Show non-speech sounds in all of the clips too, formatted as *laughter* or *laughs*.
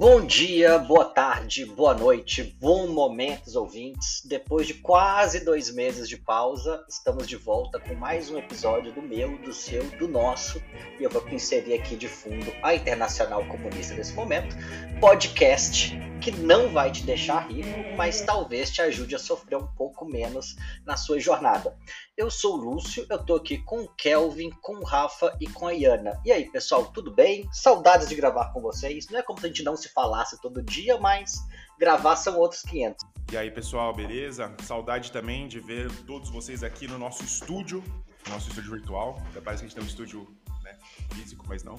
Bom dia, boa tarde, boa noite, bom momentos, ouvintes. Depois de quase dois meses de pausa, estamos de volta com mais um episódio do meu, do seu, do nosso. E eu vou inserir aqui de fundo a Internacional Comunista nesse momento, podcast que não vai te deixar rico, mas talvez te ajude a sofrer um pouco menos na sua jornada. Eu sou o Lúcio, eu tô aqui com o Kelvin, com o Rafa e com a Iana. E aí, pessoal, tudo bem? Saudades de gravar com vocês. Não é como se a gente não se falasse todo dia, mas gravar são outros 500. E aí, pessoal, beleza? Saudade também de ver todos vocês aqui no nosso estúdio, nosso estúdio virtual. Até parece que a gente tem um estúdio né, físico, mas não.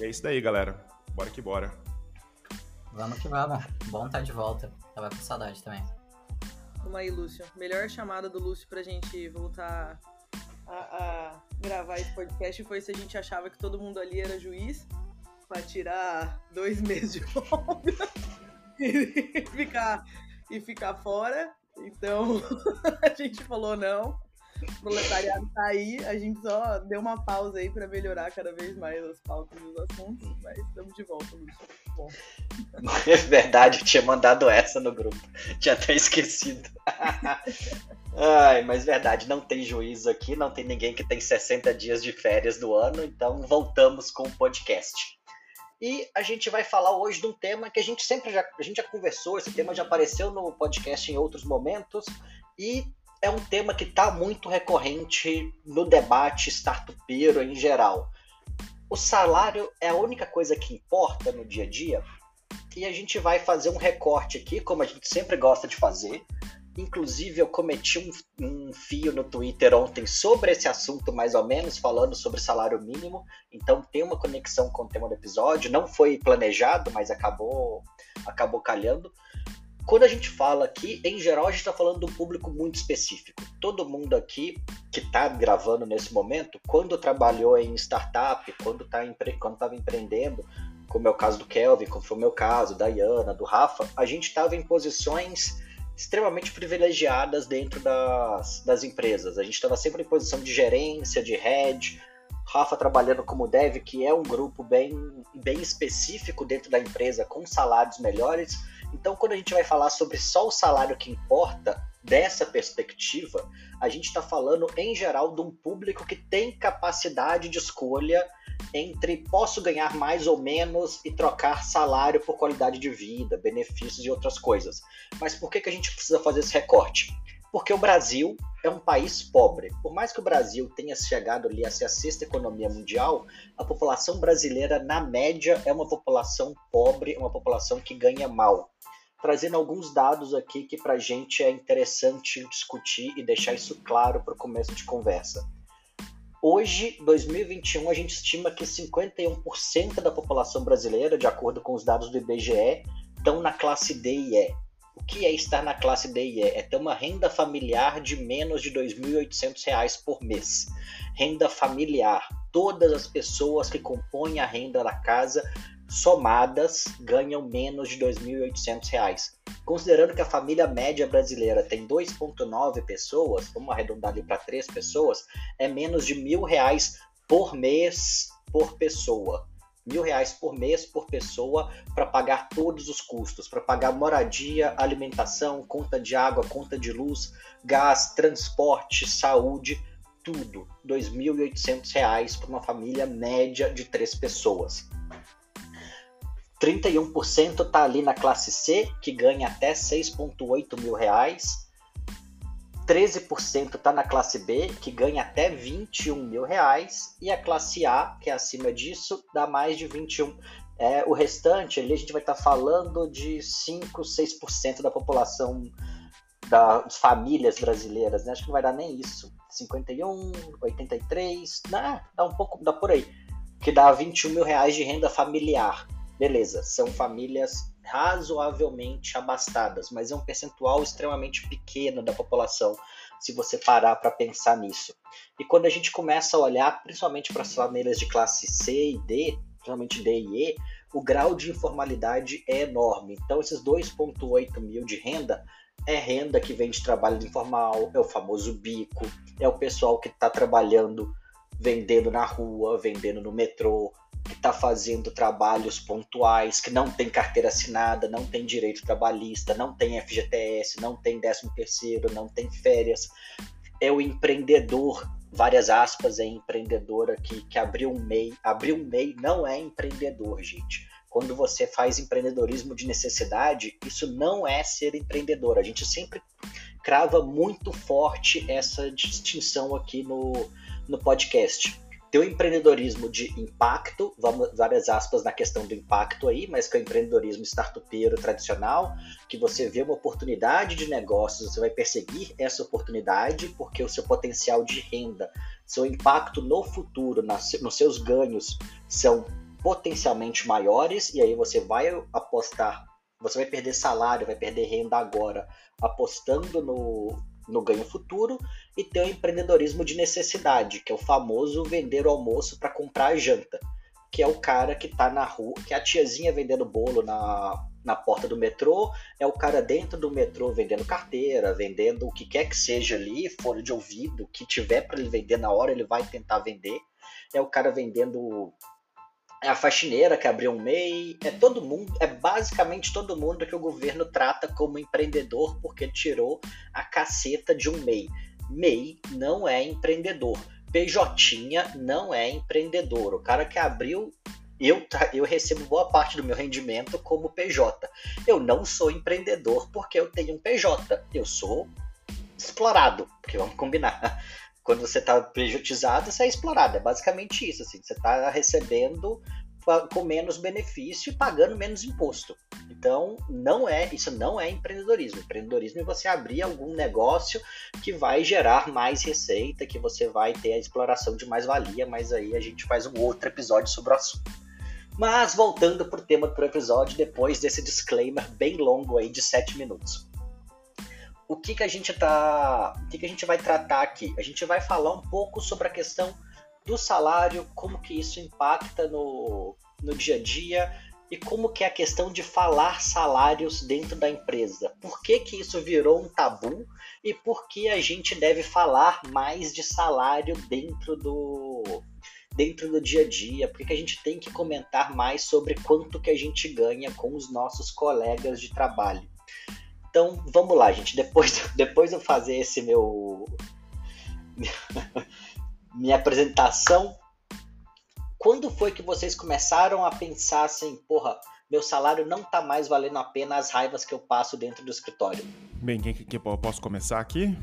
E é isso daí, galera. Bora que bora. Vamos que vamos. Bom estar tá de volta. Tava com saudade também. Vamos aí, Lúcio. Melhor chamada do Lúcio pra gente voltar a, a, gravar esse podcast foi se a gente achava que todo mundo ali era juiz pra tirar dois *laughs* meses de folga e ficar, e ficar fora. Então *laughs* a gente falou não. O *laughs* proletariado tá aí, a gente só deu uma pausa aí para melhorar cada vez mais as pautas e os assuntos, mas estamos de volta, Lúcio. *laughs* É verdade, eu tinha mandado essa no grupo. Tinha até esquecido. *laughs* Ai, mas verdade, não tem juízo aqui, não tem ninguém que tem 60 dias de férias do ano, então voltamos com o podcast. E a gente vai falar hoje de um tema que a gente sempre já, a gente já conversou, esse tema já apareceu no podcast em outros momentos, e é um tema que está muito recorrente no debate startupeiro em geral. O salário é a única coisa que importa no dia a dia, e a gente vai fazer um recorte aqui, como a gente sempre gosta de fazer. Inclusive, eu cometi um, um, fio no Twitter ontem sobre esse assunto, mais ou menos, falando sobre salário mínimo. Então, tem uma conexão com o tema do episódio. Não foi planejado, mas acabou, acabou calhando quando a gente fala aqui, em geral, a gente está falando de um público muito específico. Todo mundo aqui que está gravando nesse momento, quando trabalhou em startup, quando tá estava empreendendo, como é o caso do Kelvin, como foi o meu caso, da Iana, do Rafa, a gente estava em posições extremamente privilegiadas dentro das, das empresas. A gente estava sempre em posição de gerência, de head, Rafa trabalhando como dev, que é um grupo bem, bem específico dentro da empresa, com salários melhores então, quando a gente vai falar sobre só o salário que importa, dessa perspectiva, a gente está falando em geral de um público que tem capacidade de escolha entre posso ganhar mais ou menos e trocar salário por qualidade de vida, benefícios e outras coisas. Mas por que, que a gente precisa fazer esse recorte? Porque o Brasil é um país pobre. Por mais que o Brasil tenha chegado ali a ser a sexta economia mundial, a população brasileira, na média, é uma população pobre, uma população que ganha mal trazendo alguns dados aqui que para a gente é interessante discutir e deixar isso claro para o começo de conversa. Hoje, 2021, a gente estima que 51% da população brasileira, de acordo com os dados do IBGE, estão na classe D e E. O que é estar na classe D e E? É ter uma renda familiar de menos de R$ 2.800 por mês. Renda familiar. Todas as pessoas que compõem a renda da casa somadas ganham menos de R$ 2.800. Considerando que a família média brasileira tem 2,9 pessoas, vamos arredondar ali para 3 pessoas, é menos de mil reais por mês por pessoa. Mil reais por mês por pessoa para pagar todos os custos, para pagar moradia, alimentação, conta de água, conta de luz, gás, transporte, saúde, tudo. R$ 2.800 para uma família média de três pessoas. 31% está ali na classe C, que ganha até 6,8 mil reais. 13% está na classe B, que ganha até 21 mil reais. E a classe A, que é acima disso, dá mais de 21. É, o restante, ali a gente vai estar tá falando de 5, 6% da população das famílias brasileiras, né? Acho que não vai dar nem isso. 51, 83, né? dá um pouco, dá por aí. Que dá 21 mil reais de renda familiar. Beleza, são famílias razoavelmente abastadas, mas é um percentual extremamente pequeno da população, se você parar para pensar nisso. E quando a gente começa a olhar, principalmente para as famílias de classe C e D, principalmente D e E, o grau de informalidade é enorme. Então, esses 2,8 mil de renda é renda que vem de trabalho informal, é o famoso bico, é o pessoal que está trabalhando vendendo na rua, vendendo no metrô, que está fazendo trabalhos pontuais, que não tem carteira assinada, não tem direito trabalhista, não tem FGTS, não tem 13 terceiro, não tem férias. É o empreendedor, várias aspas, é empreendedor aqui, que abriu um MEI. Abriu um MEI não é empreendedor, gente. Quando você faz empreendedorismo de necessidade, isso não é ser empreendedor. A gente sempre crava muito forte essa distinção aqui no, no podcast ter o empreendedorismo de impacto, vamos, várias aspas na questão do impacto aí, mas que é o empreendedorismo startupeiro tradicional, que você vê uma oportunidade de negócios, você vai perseguir essa oportunidade porque o seu potencial de renda, seu impacto no futuro, nas, nos seus ganhos são potencialmente maiores e aí você vai apostar, você vai perder salário, vai perder renda agora, apostando no, no ganho futuro e tem o empreendedorismo de necessidade, que é o famoso vender o almoço para comprar a janta, que é o cara que está na rua, que é a tiazinha vendendo bolo na, na porta do metrô, é o cara dentro do metrô vendendo carteira, vendendo o que quer que seja ali, fone de ouvido, o que tiver para ele vender na hora, ele vai tentar vender. É o cara vendendo é a faxineira que abriu um MEI, é todo mundo, é basicamente todo mundo que o governo trata como empreendedor porque tirou a caceta de um MEI. MEI não é empreendedor. PJ não é empreendedor. O cara que abriu eu, eu recebo boa parte do meu rendimento como PJ. Eu não sou empreendedor porque eu tenho um PJ. Eu sou explorado, porque vamos combinar quando você está prejudicado, você é explorado. É basicamente isso. Assim, você está recebendo com menos benefício e pagando menos imposto. Então, não é isso não é empreendedorismo. Empreendedorismo é você abrir algum negócio que vai gerar mais receita, que você vai ter a exploração de mais valia, mas aí a gente faz um outro episódio sobre o assunto. Mas voltando para o tema do episódio, depois desse disclaimer bem longo aí de 7 minutos o que, que a gente tá. O que, que a gente vai tratar aqui? A gente vai falar um pouco sobre a questão do salário, como que isso impacta no, no dia a dia e como que é a questão de falar salários dentro da empresa. Por que, que isso virou um tabu e por que a gente deve falar mais de salário dentro do dentro do dia a dia? Por que, que a gente tem que comentar mais sobre quanto que a gente ganha com os nossos colegas de trabalho? Então, vamos lá, gente. Depois, *laughs* depois eu fazer esse meu. *laughs* minha apresentação. Quando foi que vocês começaram a pensar assim, porra, meu salário não tá mais valendo a pena as raivas que eu passo dentro do escritório? Bem, quem que, que posso começar aqui?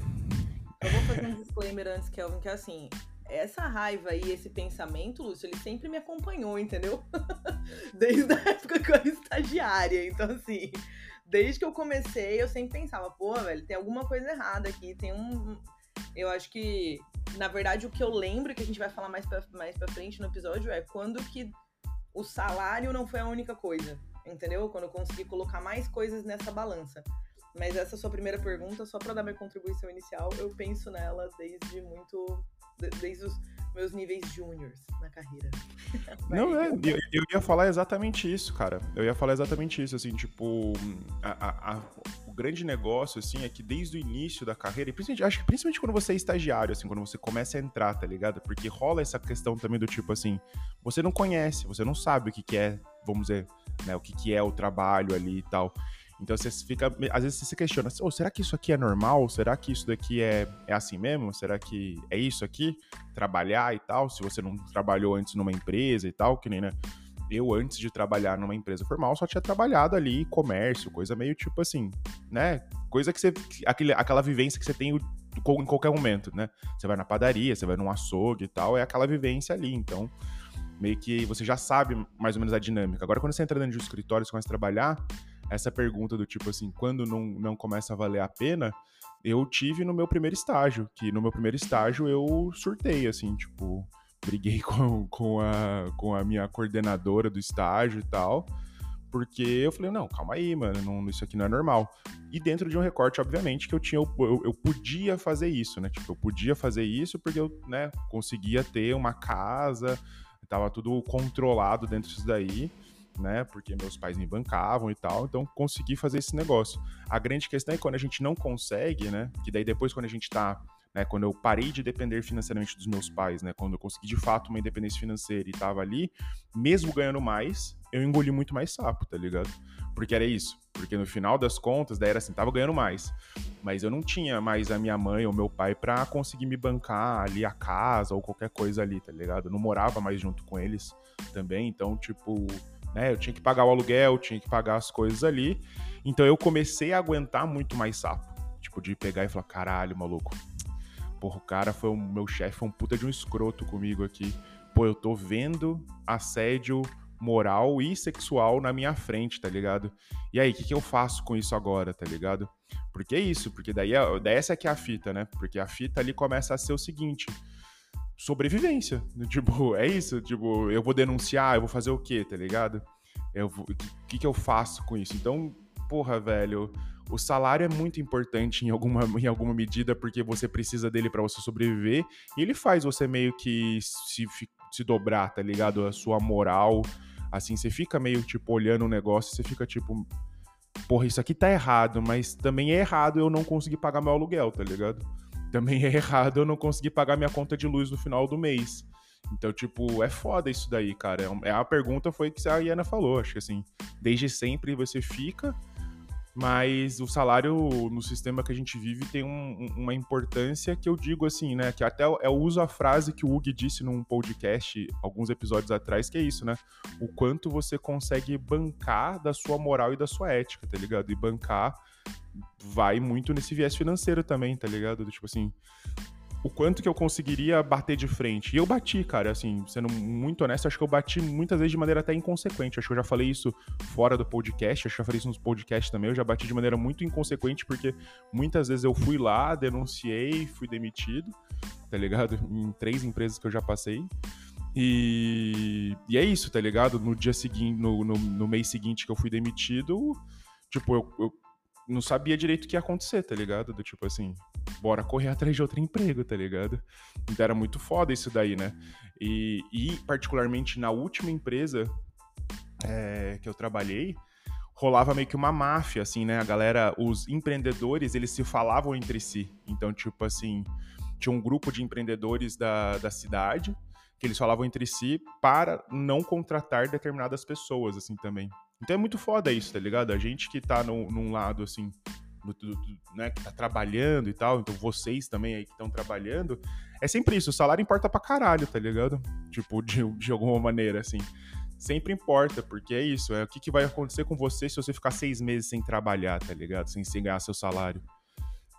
Eu vou fazer um disclaimer antes, Kelvin, que é assim, essa raiva e esse pensamento, Lúcio, ele sempre me acompanhou, entendeu? *laughs* Desde a época que eu era estagiária. Então, assim, desde que eu comecei, eu sempre pensava, pô, velho, tem alguma coisa errada aqui, tem um. Eu acho que, na verdade, o que eu lembro, que a gente vai falar mais pra, mais pra frente no episódio, é quando que o salário não foi a única coisa, entendeu? Quando eu consegui colocar mais coisas nessa balança. Mas essa sua primeira pergunta, só para dar minha contribuição inicial, eu penso nela desde muito. desde os meus níveis júniors na carreira. *laughs* Não, é, eu, eu, ia falar exatamente isso, cara. Eu ia falar exatamente isso, assim, tipo, a, a, a, o grande negócio, assim, é que desde o início da carreira, e principalmente, acho que principalmente quando você é estagiário, assim, quando você começa a entrar, tá ligado? Porque rola essa questão também do tipo, assim, você não conhece, você não sabe o que, que é, vamos dizer, né, o que, que é o trabalho ali e tal. Então você fica. Às vezes você se questiona, oh, será que isso aqui é normal? Será que isso daqui é, é assim mesmo? Será que é isso aqui? Trabalhar e tal? Se você não trabalhou antes numa empresa e tal, que nem, né? Eu, antes de trabalhar numa empresa formal, só tinha trabalhado ali, comércio, coisa meio tipo assim, né? Coisa que você. Aquele, aquela vivência que você tem em qualquer momento, né? Você vai na padaria, você vai num açougue e tal, é aquela vivência ali. Então, meio que você já sabe mais ou menos a dinâmica. Agora, quando você entra dentro de um escritório e começa a trabalhar, essa pergunta do tipo assim, quando não, não começa a valer a pena, eu tive no meu primeiro estágio, que no meu primeiro estágio eu surtei, assim, tipo, briguei *laughs* com, com, a, com a minha coordenadora do estágio e tal, porque eu falei, não, calma aí, mano, não, isso aqui não é normal. E dentro de um recorte, obviamente, que eu tinha, eu, eu podia fazer isso, né? Tipo, eu podia fazer isso porque eu, né, conseguia ter uma casa, tava tudo controlado dentro disso daí né? Porque meus pais me bancavam e tal, então consegui fazer esse negócio. A grande questão é quando a gente não consegue, né? Que daí depois, quando a gente tá né, quando eu parei de depender financeiramente dos meus pais, né, quando eu consegui de fato uma independência financeira e tava ali, mesmo ganhando mais, eu engoli muito mais sapo, tá ligado? Porque era isso. Porque no final das contas, daí era assim, tava ganhando mais. Mas eu não tinha mais a minha mãe ou meu pai pra conseguir me bancar ali a casa ou qualquer coisa ali, tá ligado? Eu não morava mais junto com eles também, então, tipo, né, eu tinha que pagar o aluguel, tinha que pagar as coisas ali. Então eu comecei a aguentar muito mais sapo. Tipo, de pegar e falar, caralho, maluco, porra, o cara foi o meu chefe, foi um puta de um escroto comigo aqui. Pô, eu tô vendo assédio moral e sexual na minha frente, tá ligado? E aí, o que, que eu faço com isso agora, tá ligado? Porque é isso, porque daí, daí essa que é a fita, né? Porque a fita ali começa a ser o seguinte: sobrevivência. *laughs* Tipo, é isso. Tipo, eu vou denunciar, eu vou fazer o quê, tá ligado? O que, que eu faço com isso? Então, porra, velho, o salário é muito importante em alguma, *laughs* em alguma medida porque você precisa dele para você sobreviver e ele faz você meio que se, se dobrar, tá ligado? A sua moral, assim, você fica meio tipo olhando o negócio, você fica tipo, porra, isso aqui tá errado, mas também é errado eu não conseguir pagar meu aluguel, tá ligado? Também é errado eu não conseguir pagar minha conta de luz no final do mês. Então, tipo, é foda isso daí, cara. É, é a pergunta foi que a Iana falou, acho que assim, desde sempre você fica mas o salário no sistema que a gente vive tem um, uma importância que eu digo assim, né? Que até eu uso a frase que o Hugo disse num podcast alguns episódios atrás, que é isso, né? O quanto você consegue bancar da sua moral e da sua ética, tá ligado? E bancar vai muito nesse viés financeiro também, tá ligado? Tipo assim, o quanto que eu conseguiria bater de frente. E eu bati, cara, assim, sendo muito honesto, acho que eu bati muitas vezes de maneira até inconsequente. Acho que eu já falei isso fora do podcast, acho que eu já falei isso nos podcasts também. Eu já bati de maneira muito inconsequente, porque muitas vezes eu fui lá, denunciei, fui demitido, tá ligado? *laughs* Em três empresas que eu já passei. E, e é isso, tá ligado? No dia seguinte, no, no, no mês seguinte que eu fui demitido, tipo, eu, eu não sabia direito o que ia acontecer, tá ligado? Do tipo assim, bora correr atrás de outro emprego, tá ligado? Então era muito foda isso daí, né? E, e particularmente na última empresa é, que eu trabalhei, rolava meio que uma máfia, assim, né? A galera, os empreendedores, eles se falavam entre si. Então, tipo assim, tinha um grupo de empreendedores da, da cidade que eles falavam entre si para não contratar determinadas pessoas, assim, também. Então é muito foda isso, tá ligado? A gente que tá no, num lado, assim, do, do, né, que tá trabalhando e tal, então vocês também aí que estão trabalhando, é sempre isso, o salário importa pra caralho, tá ligado? Tipo, de, de alguma maneira, assim. Sempre importa, porque é isso, é o que, que vai acontecer com você se você ficar seis meses sem trabalhar, tá ligado? Sem, sem ganhar seu salário.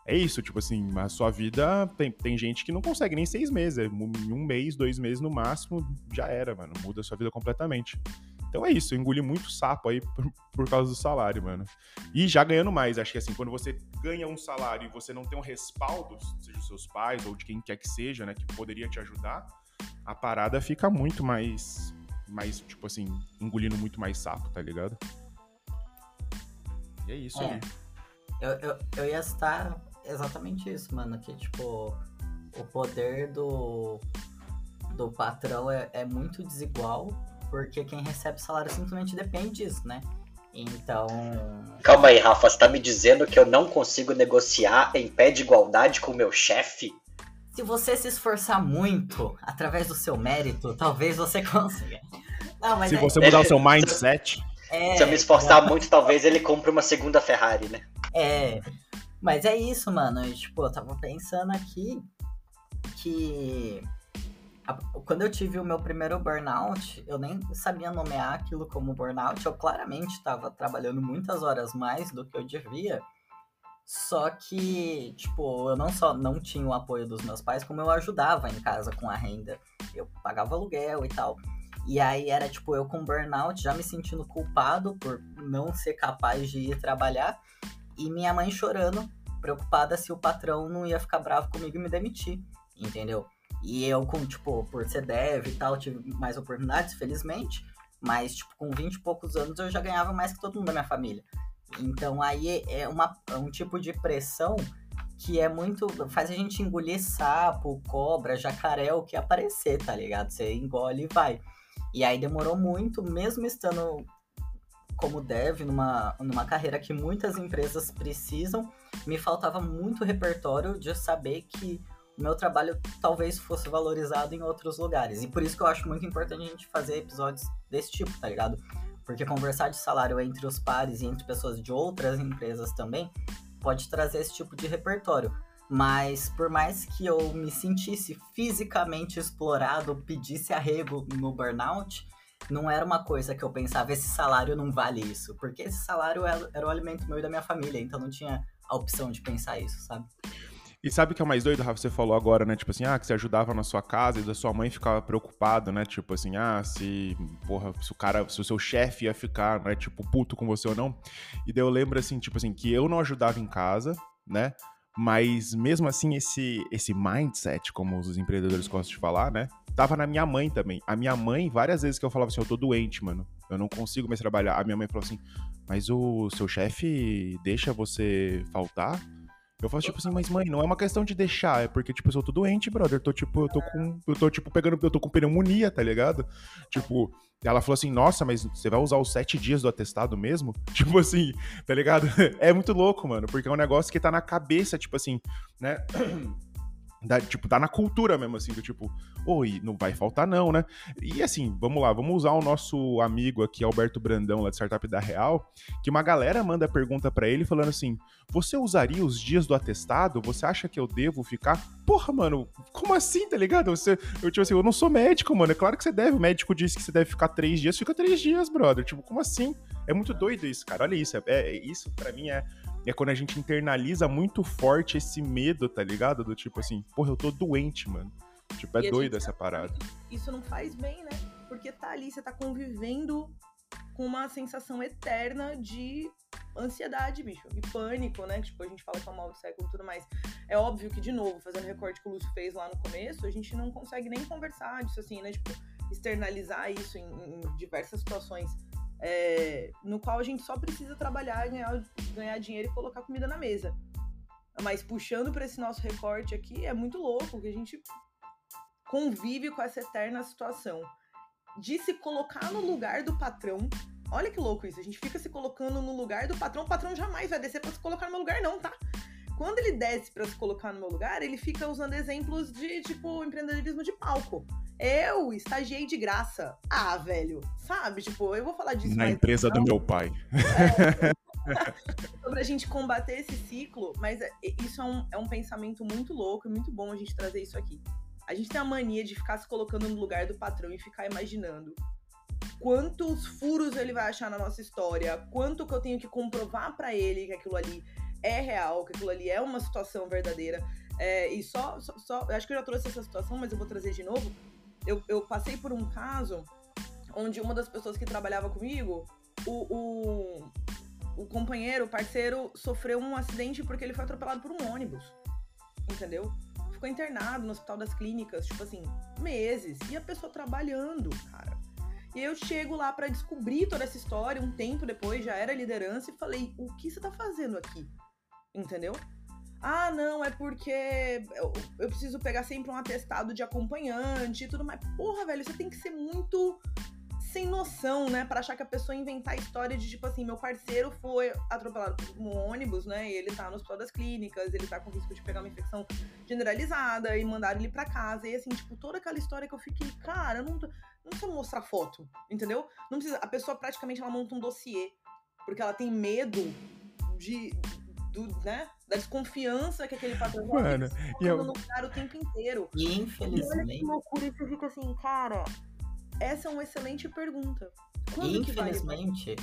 É isso, tipo assim, a sua vida tem, tem gente que não consegue nem seis meses, é um mês, dois meses no máximo, já era, mano, muda a sua vida completamente. Então é isso, eu engoli muito sapo aí por, por, causa do salário, mano. E já ganhando mais, acho que assim, quando você ganha um salário e você não tem um respaldo, seja dos seus pais ou de quem quer que seja, né, que poderia te ajudar, a parada fica muito mais, mais tipo assim, engolindo muito mais sapo, tá ligado? E é isso é. aí. Eu, eu, eu ia estar exatamente isso, mano, que tipo, o poder do, do patrão é, é muito desigual porque quem recebe salário simplesmente depende disso, né? Então. Calma aí, Rafa, você tá me dizendo que eu não consigo negociar em pé de igualdade com o meu chefe? Se você se esforçar muito, através do seu mérito, talvez você *laughs* consiga. Não, se é... você mudar o seu mindset. É, se eu me esforçar é... muito, talvez ele compre uma segunda Ferrari, né? É. Mas é isso, mano. Eu, tipo, eu tava pensando aqui que quando eu tive o meu primeiro burnout, eu nem sabia nomear aquilo como burnout. Eu claramente estava trabalhando muitas horas mais do que eu devia. Só que, tipo, eu não só não tinha o apoio dos meus pais, como eu ajudava em casa com a renda. Eu pagava aluguel e tal. E aí era tipo eu com burnout, já me sentindo culpado por não ser capaz de ir trabalhar. E minha mãe chorando, preocupada se o patrão não ia ficar bravo comigo e me demitir. Entendeu? E eu, com, tipo, por ser dev e tal, tive mais oportunidades, felizmente. Mas, tipo, com 20 e poucos anos eu já ganhava mais que todo mundo da minha família. Então aí é, uma, é um tipo de pressão que é muito. faz a gente engolir sapo, cobra, jacaré, o que aparecer, tá ligado? Você engole e vai. E aí demorou muito, mesmo estando como dev, numa, numa carreira que muitas empresas precisam, me faltava muito repertório de saber que meu trabalho talvez fosse valorizado em outros lugares. E por isso que eu acho muito importante a gente fazer episódios desse tipo, tá ligado? Porque conversar de salário entre os pares e entre pessoas de outras empresas também pode trazer esse tipo de repertório. Mas por mais que eu me sentisse fisicamente explorado, pedisse arrego no burnout, não era uma coisa que eu pensava, esse salário não vale isso. Porque esse salário era o alimento meu e da minha família, então não tinha a opção de pensar isso, sabe? E sabe que é mais doido, Rafa? Você falou agora, né? Tipo assim, ah, que você ajudava na sua casa e da sua mãe ficava preocupado, né? Tipo assim, ah, se, porra, se o cara, se o seu chefe ia ficar, né, tipo, puto com você ou não. E daí eu lembro, assim, tipo assim, que eu não ajudava em casa, né? Mas mesmo assim, esse, esse mindset, como os empreendedores gostam de falar, né? Tava na minha mãe também. A minha mãe, várias vezes que eu falava assim, eu tô doente, mano. Eu não consigo mais trabalhar. A minha mãe falou assim, mas o seu chefe deixa você faltar? Eu faço tipo assim, mas mãe, não é uma questão de deixar, é porque, tipo, eu tô doente, brother. Eu tô, tipo, eu tô com. Eu tô, tipo, pegando. Eu tô com pneumonia, tá ligado? Tipo, ela falou assim, nossa, mas você vai usar os sete dias do atestado mesmo? *laughs* Tipo assim, tá ligado? *laughs* É muito louco, mano, porque é um negócio que tá na cabeça, tipo assim, né? *clears throat* Da, tipo, tá na cultura mesmo, assim, do tipo, oi, não vai faltar não, né? E assim, vamos lá, vamos usar o nosso amigo aqui, Alberto Brandão, lá de Startup da Real, que uma galera manda pergunta para ele falando assim, você usaria os dias do atestado? Você acha que eu devo ficar? Porra, mano, como assim, tá ligado? Você, eu, tipo assim, eu não sou médico, mano, é claro que você deve, o médico disse que você deve ficar três dias, fica três dias, brother, tipo, como assim? É muito doido isso, cara, olha isso, é, é isso para mim é é quando a gente internaliza muito forte esse medo, tá ligado? Do tipo assim, porra, eu tô doente, mano. Tipo, é doido essa parada. Isso não faz bem, né? Porque tá ali, você tá convivendo com uma sensação eterna de ansiedade, bicho, e pânico, né? Tipo, a gente fala que é o mal do século e tudo mais. É óbvio que, de novo, fazendo o recorte que o Lúcio fez lá no começo, a gente não consegue nem conversar disso assim, né? Tipo, externalizar isso em, em diversas situações é, no qual a gente só precisa trabalhar, ganhar, ganhar dinheiro e colocar comida na mesa. Mas puxando para esse nosso recorte aqui, é muito louco que a gente convive com essa eterna situação de se colocar no lugar do patrão. Olha que louco isso, a gente fica se colocando no lugar do patrão, o patrão jamais vai descer para se colocar no meu lugar, não, tá? Quando ele desce para se colocar no meu lugar, ele fica usando exemplos de tipo empreendedorismo de palco. Eu estagiei de graça. Ah, velho, sabe? Tipo, eu vou falar disso. Na empresa do meu pai. É, *laughs* sobre a gente combater esse ciclo, mas é, isso é um, é um pensamento muito louco e muito bom a gente trazer isso aqui. A gente tem a mania de ficar se colocando no lugar do patrão e ficar imaginando quantos furos ele vai achar na nossa história, quanto que eu tenho que comprovar para ele que aquilo ali é real, que aquilo ali é uma situação verdadeira. É, e só, só, só, acho que eu já trouxe essa situação, mas eu vou trazer de novo. Eu, eu passei por um caso onde uma das pessoas que trabalhava comigo, o, o, o companheiro, o parceiro, sofreu um acidente porque ele foi atropelado por um ônibus. Entendeu? Ficou internado no hospital das clínicas, tipo assim, meses. E a pessoa trabalhando, cara. E eu chego lá para descobrir toda essa história, um tempo depois, já era liderança, e falei: o que você tá fazendo aqui? entendeu? Ah, não, é porque eu, eu, preciso pegar sempre um atestado de acompanhante e tudo mais. Porra, velho, você tem que ser muito sem noção, né? Pra achar que a pessoa inventar a história de tipo assim, meu parceiro foi atropelado por um ônibus, né? E ele tá no hospital das clínicas, ele tá com risco de pegar uma infecção generalizada e mandaram ele pra casa. E assim, tipo, toda aquela história que eu fiquei, cara, não, não precisa mostrar foto, entendeu? Não precisa. A pessoa praticamente ela monta um dossiê, porque ela tem medo de do, né, da desconfiança que aquele patrão Mano, e eu... no lugar o tempo inteiro. E infelizmente. olha que loucura, e você fica assim, cara, essa é uma excelente pergunta. Quando infelizmente,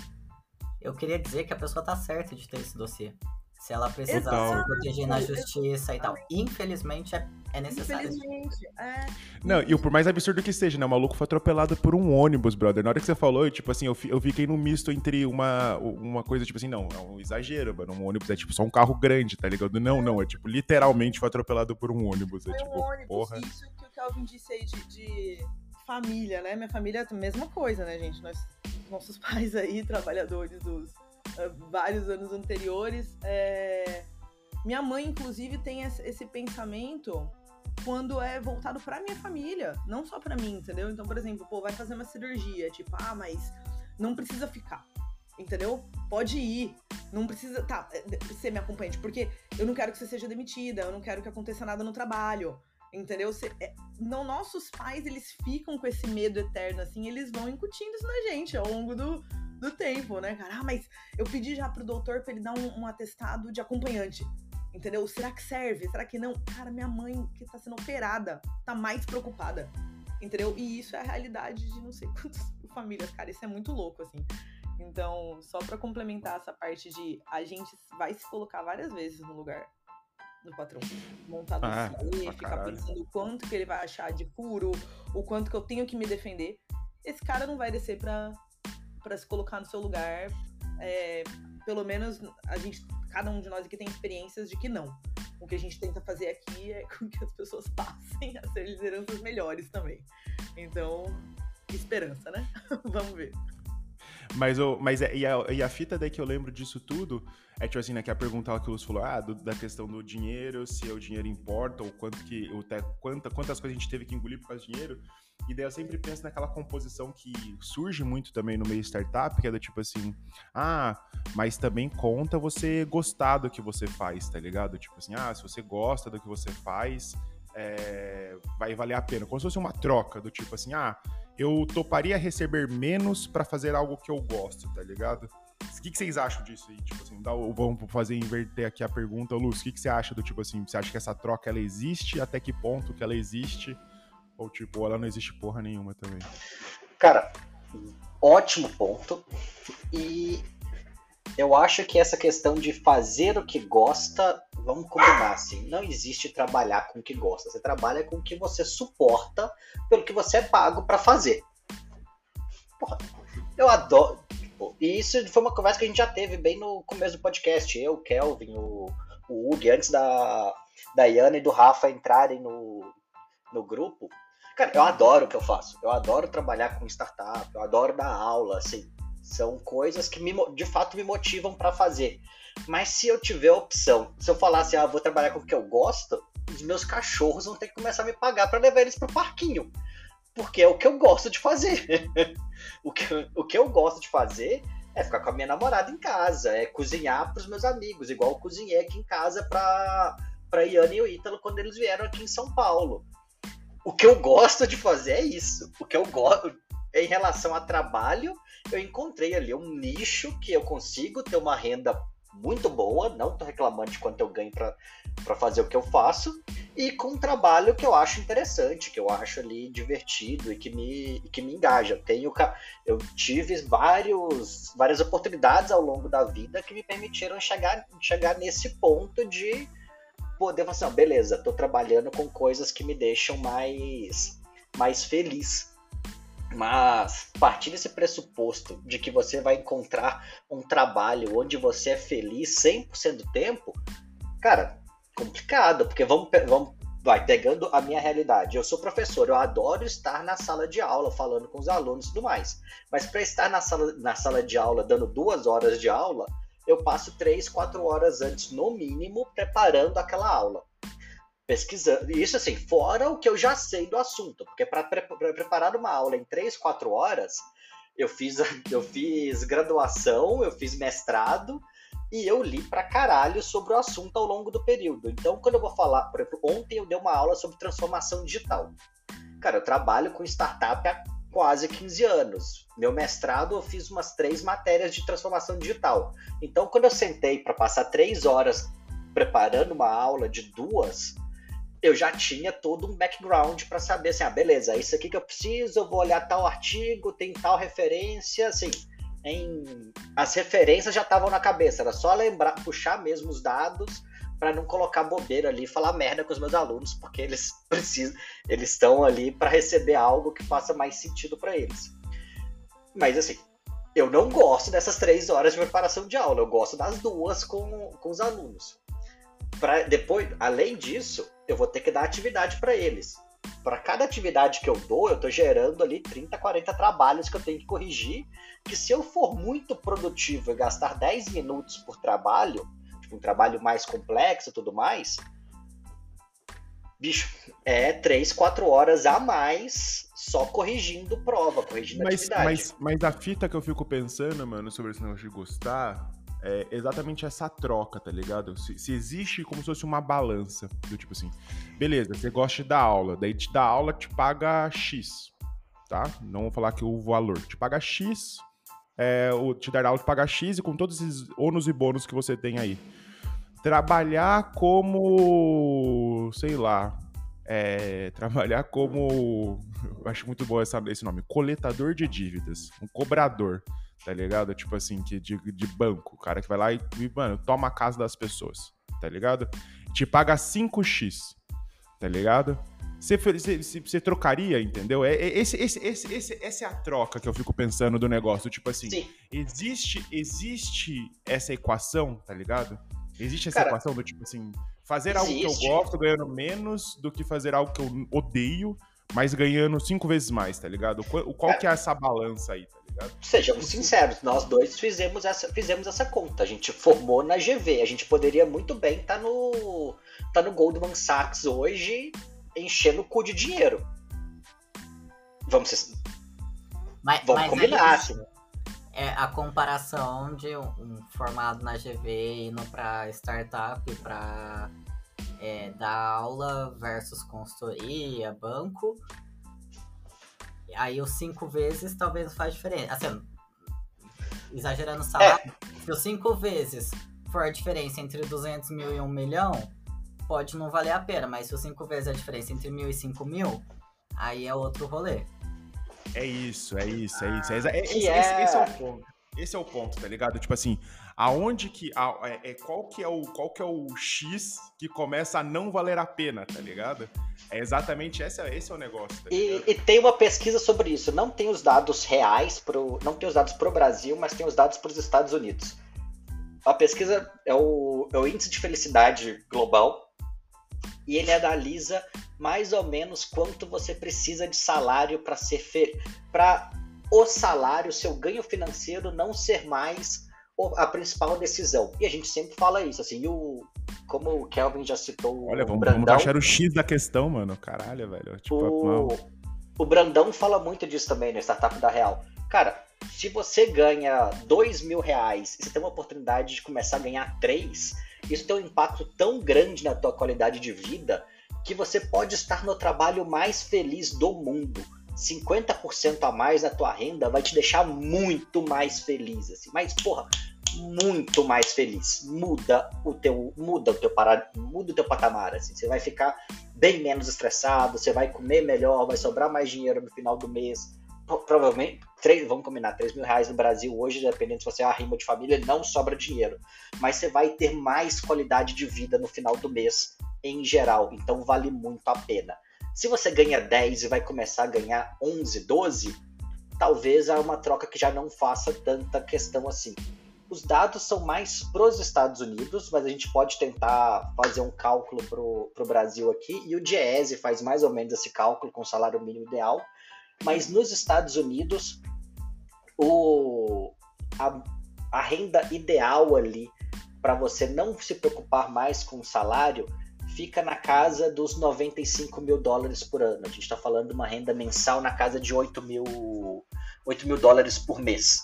eu queria dizer que a pessoa tá certa de ter esse dossiê. Se ela precisar se proteger na justiça e tal. Infelizmente, é, é necessário. Infelizmente, é. Não, e o por mais absurdo que seja, né? O maluco foi atropelado por um ônibus, brother. Na hora que você falou, eu, tipo assim, eu, eu fiquei num misto entre uma, uma coisa, tipo assim, não, é um exagero, mano. Um ônibus é tipo só um carro grande, tá ligado? Não, não, é tipo, literalmente foi atropelado por um ônibus. É foi tipo, um ônibus, porra. Isso que o Calvin disse aí de, de família, né? Minha família é a mesma coisa, né, gente? Nós, nossos *laughs* pais aí, trabalhadores dos vários anos anteriores. É... Minha mãe, inclusive, tem esse pensamento quando é voltado para minha família, não só para mim, entendeu? Então, por exemplo, pô, vai fazer uma cirurgia, tipo, ah, mas não precisa ficar, entendeu? Pode ir. Não precisa, tá, é, ser minha acompanhante, porque eu não quero que você seja demitida, eu não quero que aconteça nada no trabalho. Entendeu? Você, é, não, nossos pais, eles ficam com esse medo eterno, assim, eles vão incutindo isso na gente ao longo do, do tempo, né, cara? Ah, mas eu pedi já pro doutor pra ele dar um, um atestado de acompanhante. Entendeu? Será que serve? Será que não? Cara, minha mãe, que tá sendo operada, tá mais preocupada. Entendeu? E isso é a realidade de não sei *laughs* quantas famílias, cara. Isso é muito louco, assim. Então, só para complementar essa parte de a gente vai se colocar várias vezes no lugar do patrão. Montar ah, ficar pensando o quanto que ele vai achar de puro, o quanto que eu tenho que me defender. Esse cara não vai descer pra, pra se colocar no seu lugar. É, pelo menos a gente, cada um de nós aqui tem experiências de que não. O que a gente tenta fazer aqui é *laughs* com que as pessoas passem a ser lideranças melhores também. Então, esperança, né? *laughs* Vamos ver. Mas, o, mas é, e, a, e a fita daí que eu lembro disso tudo é tipo assim, né, que a pergunta que o Lúcio falou, ah, do, da questão do dinheiro, se o dinheiro importa, ou quanto que, ou até quanta, quantas coisas a gente teve que engolir por causa do dinheiro. E daí eu sempre penso naquela composição que surge muito também no meio startup, que é do tipo assim, ah, mas também conta você gostar do que você faz, tá ligado? Tipo assim, ah, se você gosta do que você faz, é, vai valer a pena. Como se fosse uma troca, do tipo assim, ah, eu toparia receber menos para fazer algo que eu gosto, tá ligado? O que, que vocês acham disso aí? Tipo assim, dá, vamos fazer inverter aqui a pergunta, Luz. O que, que você acha do tipo assim? Você acha que essa troca ela existe? Até que ponto que ela existe? Ou tipo, ela não existe porra nenhuma também? Cara, ótimo ponto. E eu acho que essa questão de fazer o que gosta, vamos combinar assim, não existe trabalhar com o que gosta. Você trabalha com o que você suporta pelo que você é pago para fazer. Porra, eu adoro. E isso foi uma conversa que a gente já teve bem no começo do podcast. Eu, Kelvin, o, o Hugo, antes da, da e do Rafa entrarem no, no grupo. Cara, eu adoro o que eu faço. Eu adoro trabalhar com startup, eu adoro dar aula, assim. São coisas que me, de fato me motivam para fazer. Mas se eu tiver opção, se eu falar assim, ah, vou trabalhar com o que eu gosto, os meus cachorros vão ter que começar a me pagar para levar eles pro parquinho. Porque é o que eu gosto de fazer. *laughs* o, que, o que eu gosto de fazer é ficar com a minha namorada em casa, é cozinhar para os meus amigos, igual eu cozinhei aqui em casa para para Iane e o Ítalo quando eles vieram aqui em São Paulo. O que eu gosto de fazer é isso. O que eu gosto em relação a trabalho, eu encontrei ali um nicho que eu consigo ter uma renda muito boa, não tô reclamando de quanto eu ganho para fazer o que eu faço, e com um trabalho que eu acho interessante, que eu acho ali divertido e que me, que me engaja. Eu, tenho, eu tive vários, várias oportunidades ao longo da vida que me permitiram chegar, chegar nesse ponto de poder falar assim, beleza, tô trabalhando com coisas que me deixam mais, mais feliz. Mas partir desse pressuposto de que você vai encontrar um trabalho onde você é feliz 100% do tempo, cara, complicado, porque vamos, vamos vai pegando a minha realidade. Eu sou professor, eu adoro estar na sala de aula falando com os alunos e tudo mais. Mas para estar na sala, na sala de aula dando duas horas de aula, eu passo três, quatro horas antes, no mínimo, preparando aquela aula pesquisando. Isso assim, fora o que eu já sei do assunto, porque para pre preparar uma aula em 3, 4 horas, eu fiz, eu fiz graduação, eu fiz mestrado e eu li pra caralho sobre o assunto ao longo do período. Então, quando eu vou falar, por exemplo, ontem eu dei uma aula sobre transformação digital. Cara, eu trabalho com startup há quase 15 anos. Meu mestrado eu fiz umas três matérias de transformação digital. Então, quando eu sentei para passar três horas preparando uma aula de duas, eu já tinha todo um background para saber assim, ah, beleza, é isso aqui que eu preciso, eu vou olhar tal artigo, tem tal referência, assim, em... as referências já estavam na cabeça, era só lembrar, puxar mesmo os dados para não colocar bobeira ali falar merda com os meus alunos, porque eles *laughs* precisam, eles estão ali para receber algo que faça mais sentido para eles. Mas assim, eu não gosto dessas três horas de preparação de aula, eu gosto das duas com, com os alunos. Pra depois, além disso, eu vou ter que dar atividade para eles. Para cada atividade que eu dou, eu estou gerando ali 30, 40 trabalhos que eu tenho que corrigir. Que se eu for muito produtivo e gastar 10 minutos por trabalho, tipo, um trabalho mais complexo e tudo mais, bicho, é 3, 4 horas a mais só corrigindo prova, corrigindo mas, atividade. Mas, mas a fita que eu fico pensando, mano, sobre esse negócio de gostar, é exatamente essa troca, tá ligado? Se, se, existe como se fosse uma balança, do tipo assim, beleza, você gosta dar aula, daí te dá aula, te paga X, tá? Não vou falar que o valor, te paga X, é, o, te dar aula te paga X e com todos esses ônus e bônus que você tem aí. Trabalhar como, sei lá, é, trabalhar como, *laughs* acho muito bom essa, esse nome, coletador de dívidas, um cobrador tá ligado? Tipo assim, que de, de banco, o cara que vai lá e, mano, toma a casa das pessoas, tá ligado? Te paga 5x, tá ligado? Você, trocaria, entendeu? É, é, esse, esse, esse, esse, essa é a troca que eu fico pensando do negócio. Tipo assim, Sim. existe existe essa equação, tá ligado? Existe essa Cara, equação do tipo assim, fazer existe. algo que eu gosto ganhando menos do que fazer algo que eu odeio, mas ganhando cinco vezes mais, tá ligado? Qual, qual que é essa balança aí, tá ligado? Sejamos sinceros, nós dois fizemos essa, fizemos essa conta. A gente formou na GV. A gente poderia muito bem estar tá no, tá no Goldman Sachs hoje enchendo o cu de dinheiro. Vamos, mas, vamos mas combinar. Assim. É a comparação de um, um formado na GV indo para startup, para é, dar aula versus consultoria, banco, aí os cinco vezes talvez não faz diferença. Assim, exagerando o salário, é. se os cinco vezes for a diferença entre 200 mil e 1 milhão, pode não valer a pena, mas se os cinco vezes a diferença entre mil e 5 mil, aí é outro rolê. É isso, é isso, é isso. É, é, esse, é... Esse, esse é o ponto. Esse é o ponto, tá ligado? Tipo assim, aonde que. A, é, é, qual, que é o, qual que é o X que começa a não valer a pena, tá ligado? É exatamente esse, esse é o negócio. Tá e, e, tem uma pesquisa sobre isso. Não tem os dados reais, pro, não tem os dados pro Brasil, mas tem os dados para os Estados Unidos. A pesquisa é o, é o índice de felicidade global e ele analisa mais ou menos quanto você precisa de salário para ser para o salário, seu ganho financeiro não ser mais a principal decisão. E a gente sempre fala isso, assim, o, como o Kelvin já citou. Olha, vamos, Brandão, vamos achar o X da questão, mano. Caralho, velho. Tipo, o, o Brandão fala muito disso também no Startup da Real. Cara, se você ganha dois mil reais e você tem uma oportunidade de começar a ganhar três, isso tem um impacto tão grande na tua qualidade de vida que você pode estar no trabalho mais feliz do mundo. 50% a mais na tua renda vai te deixar muito mais feliz, assim. Mas, porra, muito mais feliz. Muda o teu, muda o teu parado, muda o teu patamar, assim. Você vai ficar bem menos estressado, você vai comer melhor, vai sobrar mais dinheiro no final do mês. Provavelmente, 3, vamos combinar, 3 mil reais no Brasil hoje, dependendo se você é rima de família, não sobra dinheiro. Mas você vai ter mais qualidade de vida no final do mês, em geral. Então vale muito a pena. Se você ganha 10 e vai começar a ganhar 11, 12, talvez é uma troca que já não faça tanta questão assim. Os dados são mais para os Estados Unidos, mas a gente pode tentar fazer um cálculo para o Brasil aqui, e o Diese faz mais ou menos esse cálculo com o salário mínimo ideal. Mas nos Estados Unidos, o, a, a renda ideal ali para você não se preocupar mais com o salário fica na casa dos 95 mil dólares por ano. A gente está falando de uma renda mensal na casa de 8 mil, 8 mil dólares por mês.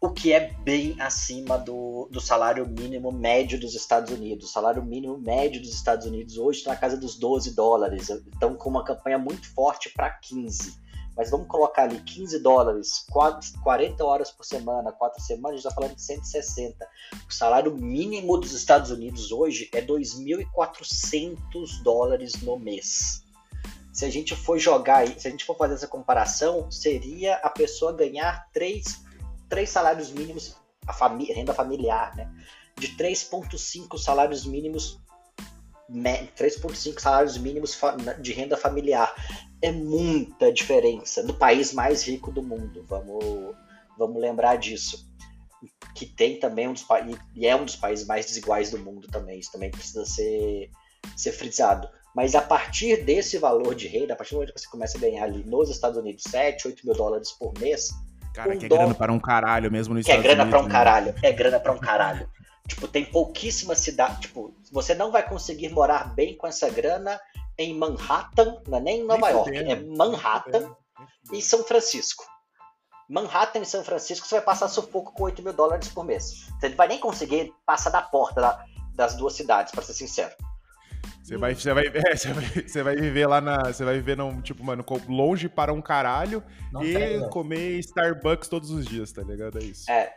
O que é bem acima do, do salário mínimo médio dos Estados Unidos. O salário mínimo médio dos Estados Unidos hoje está na casa dos 12 dólares. Estão com uma campanha muito forte para 15 mas vamos colocar ali 15 dólares, 40 horas por semana, 4 semanas, a gente está falando de 160. O salário mínimo dos Estados Unidos hoje é 2.400 dólares no mês. Se a gente for jogar, se a gente for fazer essa comparação, seria a pessoa ganhar 3, 3 salários mínimos, a família, renda familiar, né? De 3,5 salários mínimos 3,5 salários mínimos de renda familiar. É muita diferença do país mais rico do mundo. Vamos, vamos lembrar disso. Que tem também um dos e é um dos países mais desiguais do mundo também. Isso também precisa ser, ser frisado. Mas a partir desse valor de renda, a partir do momento que você começa a ganhar ali nos Estados Unidos 7, 8 mil dólares por mês. Cara, um que é grana para um caralho mesmo no que é grana para um né? caralho. É grana para um caralho. Tipo, tem pouquíssimas cidades. Tipo, você não vai conseguir morar bem com essa grana em Manhattan, não é nem em Nova nem York, é Manhattan e São Francisco. Manhattan e São Francisco você vai passar sufoco com 8 mil dólares por mês. Você não vai nem conseguir passar da porta da, das duas cidades, para ser sincero. Você vai, você, vai, *laughs* é, você, vai, você vai viver lá na. Você vai viver num, tipo, mano, longe para um caralho não e tem, comer Starbucks todos os dias, tá ligado? É isso. É.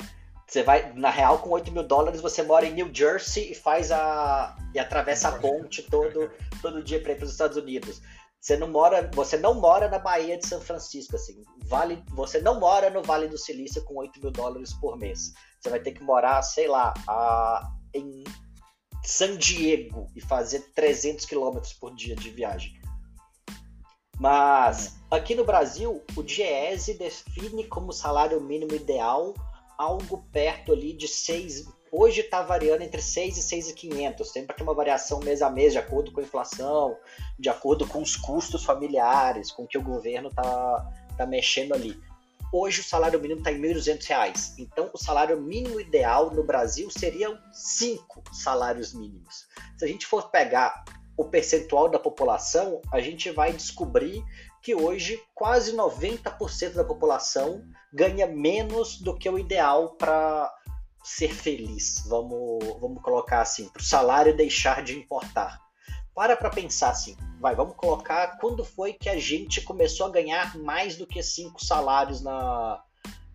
Você vai, na real, com 8 mil dólares, você mora em New Jersey e faz a. e atravessa a ponte todo, todo dia para ir para os Estados Unidos. Você não mora, você não mora na Bahia de São Francisco, assim. Vale, você não mora no Vale do Silício com 8 mil dólares por mês. Você vai ter que morar, sei lá, a, em San Diego e fazer 300 quilômetros por dia de viagem. Mas aqui no Brasil, o DIEESE define como salário mínimo ideal algo perto ali de 6, hoje está variando entre 6 e 6,500. Sempre tem uma variação mês a mês, de acordo com a inflação, de acordo com os custos familiares, com o que o governo está tá mexendo ali. Hoje o salário mínimo está em R$ 1.200. Então, o salário mínimo ideal no Brasil seriam cinco salários mínimos. Se a gente for pegar o percentual da população, a gente vai descobrir que hoje quase 90% da população ganha menos do que o ideal para ser feliz. Vamos, vamos colocar assim, para o salário deixar de importar. Para para pensar assim, vai, vamos colocar quando foi que a gente começou a ganhar mais do que cinco salários na,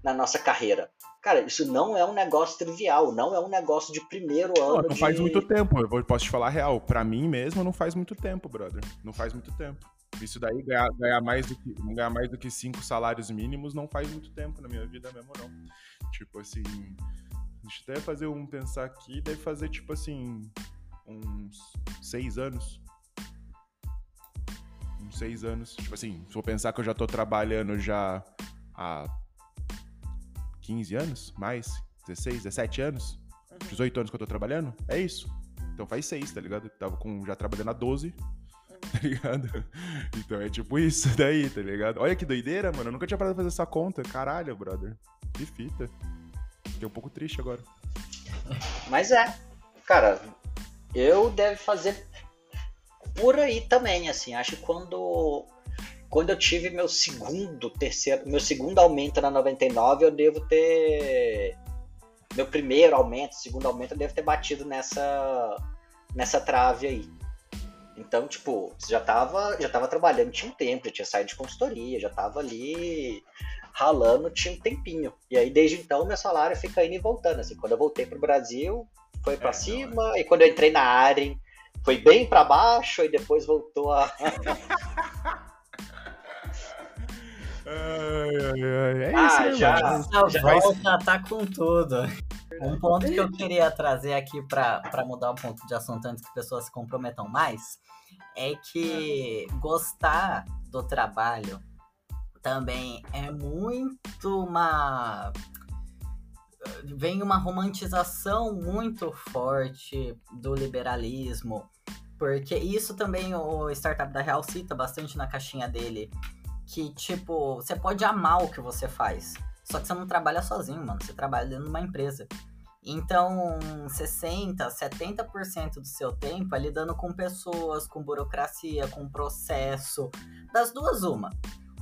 na nossa carreira. Cara, isso não é um negócio trivial, não é um negócio de primeiro ano. Não, não de... faz muito tempo, eu posso te falar real. Para mim mesmo, não faz muito tempo, brother. Não faz muito tempo. Isso daí, ganhar, ganhar, mais do que, ganhar mais do que cinco salários mínimos não faz muito tempo na minha vida mesmo, não. Tipo assim, deixa eu até fazer um pensar aqui, deve fazer tipo assim, uns seis anos. Uns seis anos. Tipo assim, se for pensar que eu já tô trabalhando já há 15 anos, mais, 16, 17 anos, 18 uhum. anos que eu tô trabalhando, é isso. Então faz seis, tá ligado? Eu tava com, já trabalhando há 12 *laughs* tá ligado? Então é tipo isso daí, tá ligado? Olha que doideira, mano. Eu nunca tinha parado pra fazer essa conta. Caralho, brother. Que fita. Fiquei um pouco triste agora. Mas é. Cara, eu deve fazer por aí também, assim. Acho que quando quando eu tive meu segundo, terceiro, meu segundo aumento na 99, eu devo ter meu primeiro aumento, segundo aumento, eu devo ter batido nessa nessa trave aí. Então, tipo, você já tava, já tava trabalhando, tinha um tempo, já tinha saído de consultoria, já tava ali ralando, tinha um tempinho. E aí, desde então, meu salário fica indo e voltando. Assim, quando eu voltei pro Brasil, foi para é, cima, não, é. e quando eu entrei na área, foi bem para baixo, e depois voltou a. *laughs* É ah, isso, já, já, já volta tá com tudo. Um ponto que eu queria trazer aqui para mudar o ponto de assunto antes que pessoas se comprometam mais é que gostar do trabalho também é muito uma. Vem uma romantização muito forte do liberalismo, porque isso também o Startup da Real cita bastante na caixinha dele. Que, tipo, você pode amar o que você faz, só que você não trabalha sozinho, mano. Você trabalha dentro de uma empresa. Então, 60, 70% do seu tempo é lidando com pessoas, com burocracia, com processo. Das duas, uma.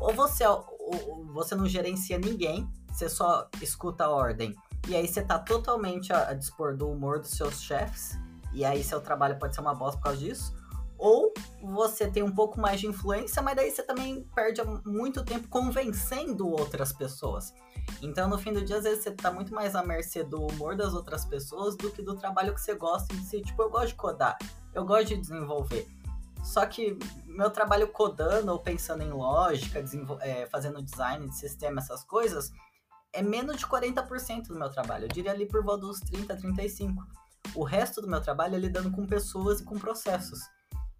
Ou você, ou você não gerencia ninguém, você só escuta a ordem. E aí você tá totalmente a, a dispor do humor dos seus chefes. E aí seu trabalho pode ser uma bosta por causa disso. Ou você tem um pouco mais de influência, mas daí você também perde muito tempo convencendo outras pessoas. Então, no fim do dia, às vezes você tá muito mais à mercê do humor das outras pessoas do que do trabalho que você gosta de si. Tipo, eu gosto de codar, eu gosto de desenvolver. Só que meu trabalho codando ou pensando em lógica, é, fazendo design de sistema, essas coisas, é menos de 40% do meu trabalho. Eu diria ali por volta dos 30, 35. O resto do meu trabalho é lidando com pessoas e com processos.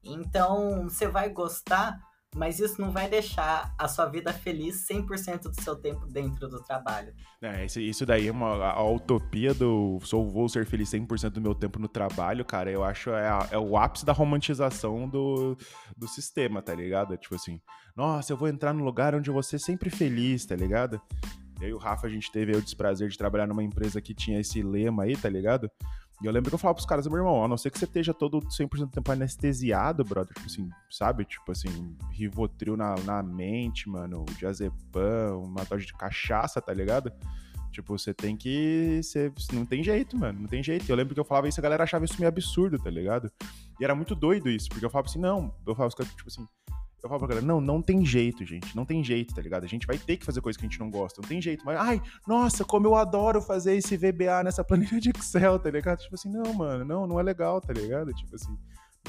Então, você vai gostar mas isso não vai deixar a sua vida feliz 100% do seu tempo dentro do trabalho. É, isso, daí é uma a, utopia do sou vou ser feliz 100% do meu tempo no trabalho, cara, eu acho é, a, é o ápice da romantização do, do sistema, tá ligado? Tipo assim, nossa, eu vou entrar num lugar onde eu vou ser sempre feliz, tá ligado? Eu e o Rafa, a gente teve o desprazer de trabalhar numa empresa que tinha esse lema aí, tá ligado? E eu lembro que eu falava pros caras, meu irmão, a não ser que você esteja todo 100% do tempo anestesiado, brother, tipo assim, sabe? Tipo assim, Rivotril na, na mente, mano, diazepam, uma dose de cachaça, tá ligado? Tipo, você tem que. Você, não tem jeito, mano. Não tem jeito. Eu lembro que eu falava isso, a galera achava isso meio absurdo, tá ligado? E era muito doido isso, porque eu falava assim, não. Eu falava, tipo assim, eu falo pra galera, não, não tem jeito, gente. Não tem jeito, tá ligado? A gente vai ter que fazer coisa que a gente não gosta. Não tem jeito. Mas, ai, nossa, como eu adoro fazer esse VBA nessa planilha de Excel, tá ligado? Tipo assim, não, mano, não, não é legal, tá ligado? Tipo assim,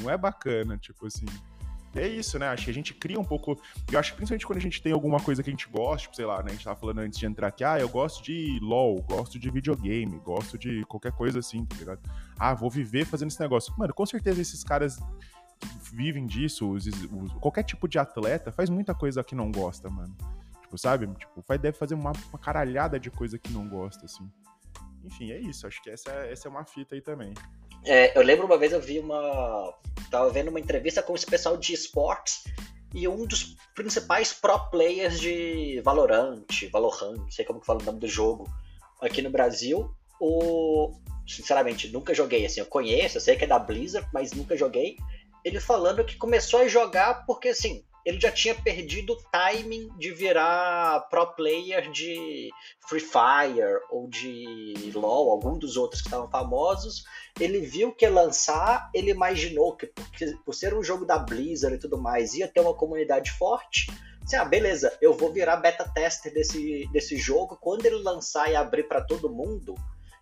não é bacana, tipo assim. é isso, né? Acho que a gente cria um pouco. Eu acho que principalmente quando a gente tem alguma coisa que a gente gosta, tipo, sei lá, né? A gente tava falando antes de entrar aqui, ah, eu gosto de LOL, gosto de videogame, gosto de qualquer coisa assim, tá ligado? Ah, vou viver fazendo esse negócio. Mano, com certeza esses caras vivem disso, os, os, qualquer tipo de atleta faz muita coisa que não gosta, mano. Tipo, sabe? Tipo, deve fazer uma, uma caralhada de coisa que não gosta, assim. Enfim, é isso. Acho que essa, essa é uma fita aí também. É, eu lembro uma vez eu vi uma. Tava vendo uma entrevista com esse pessoal de esportes e um dos principais pro players de Valorant, Valorant, não sei como que fala o nome do jogo, aqui no Brasil. O. Sinceramente, nunca joguei assim. Eu conheço, eu sei que é da Blizzard, mas nunca joguei ele falando que começou a jogar porque assim, ele já tinha perdido o timing de virar pro player de Free Fire ou de LoL, algum dos outros que estavam famosos. Ele viu que lançar, ele imaginou que por ser um jogo da Blizzard e tudo mais, ia ter uma comunidade forte. Assim, ah, beleza, eu vou virar beta tester desse, desse jogo. Quando ele lançar e abrir para todo mundo,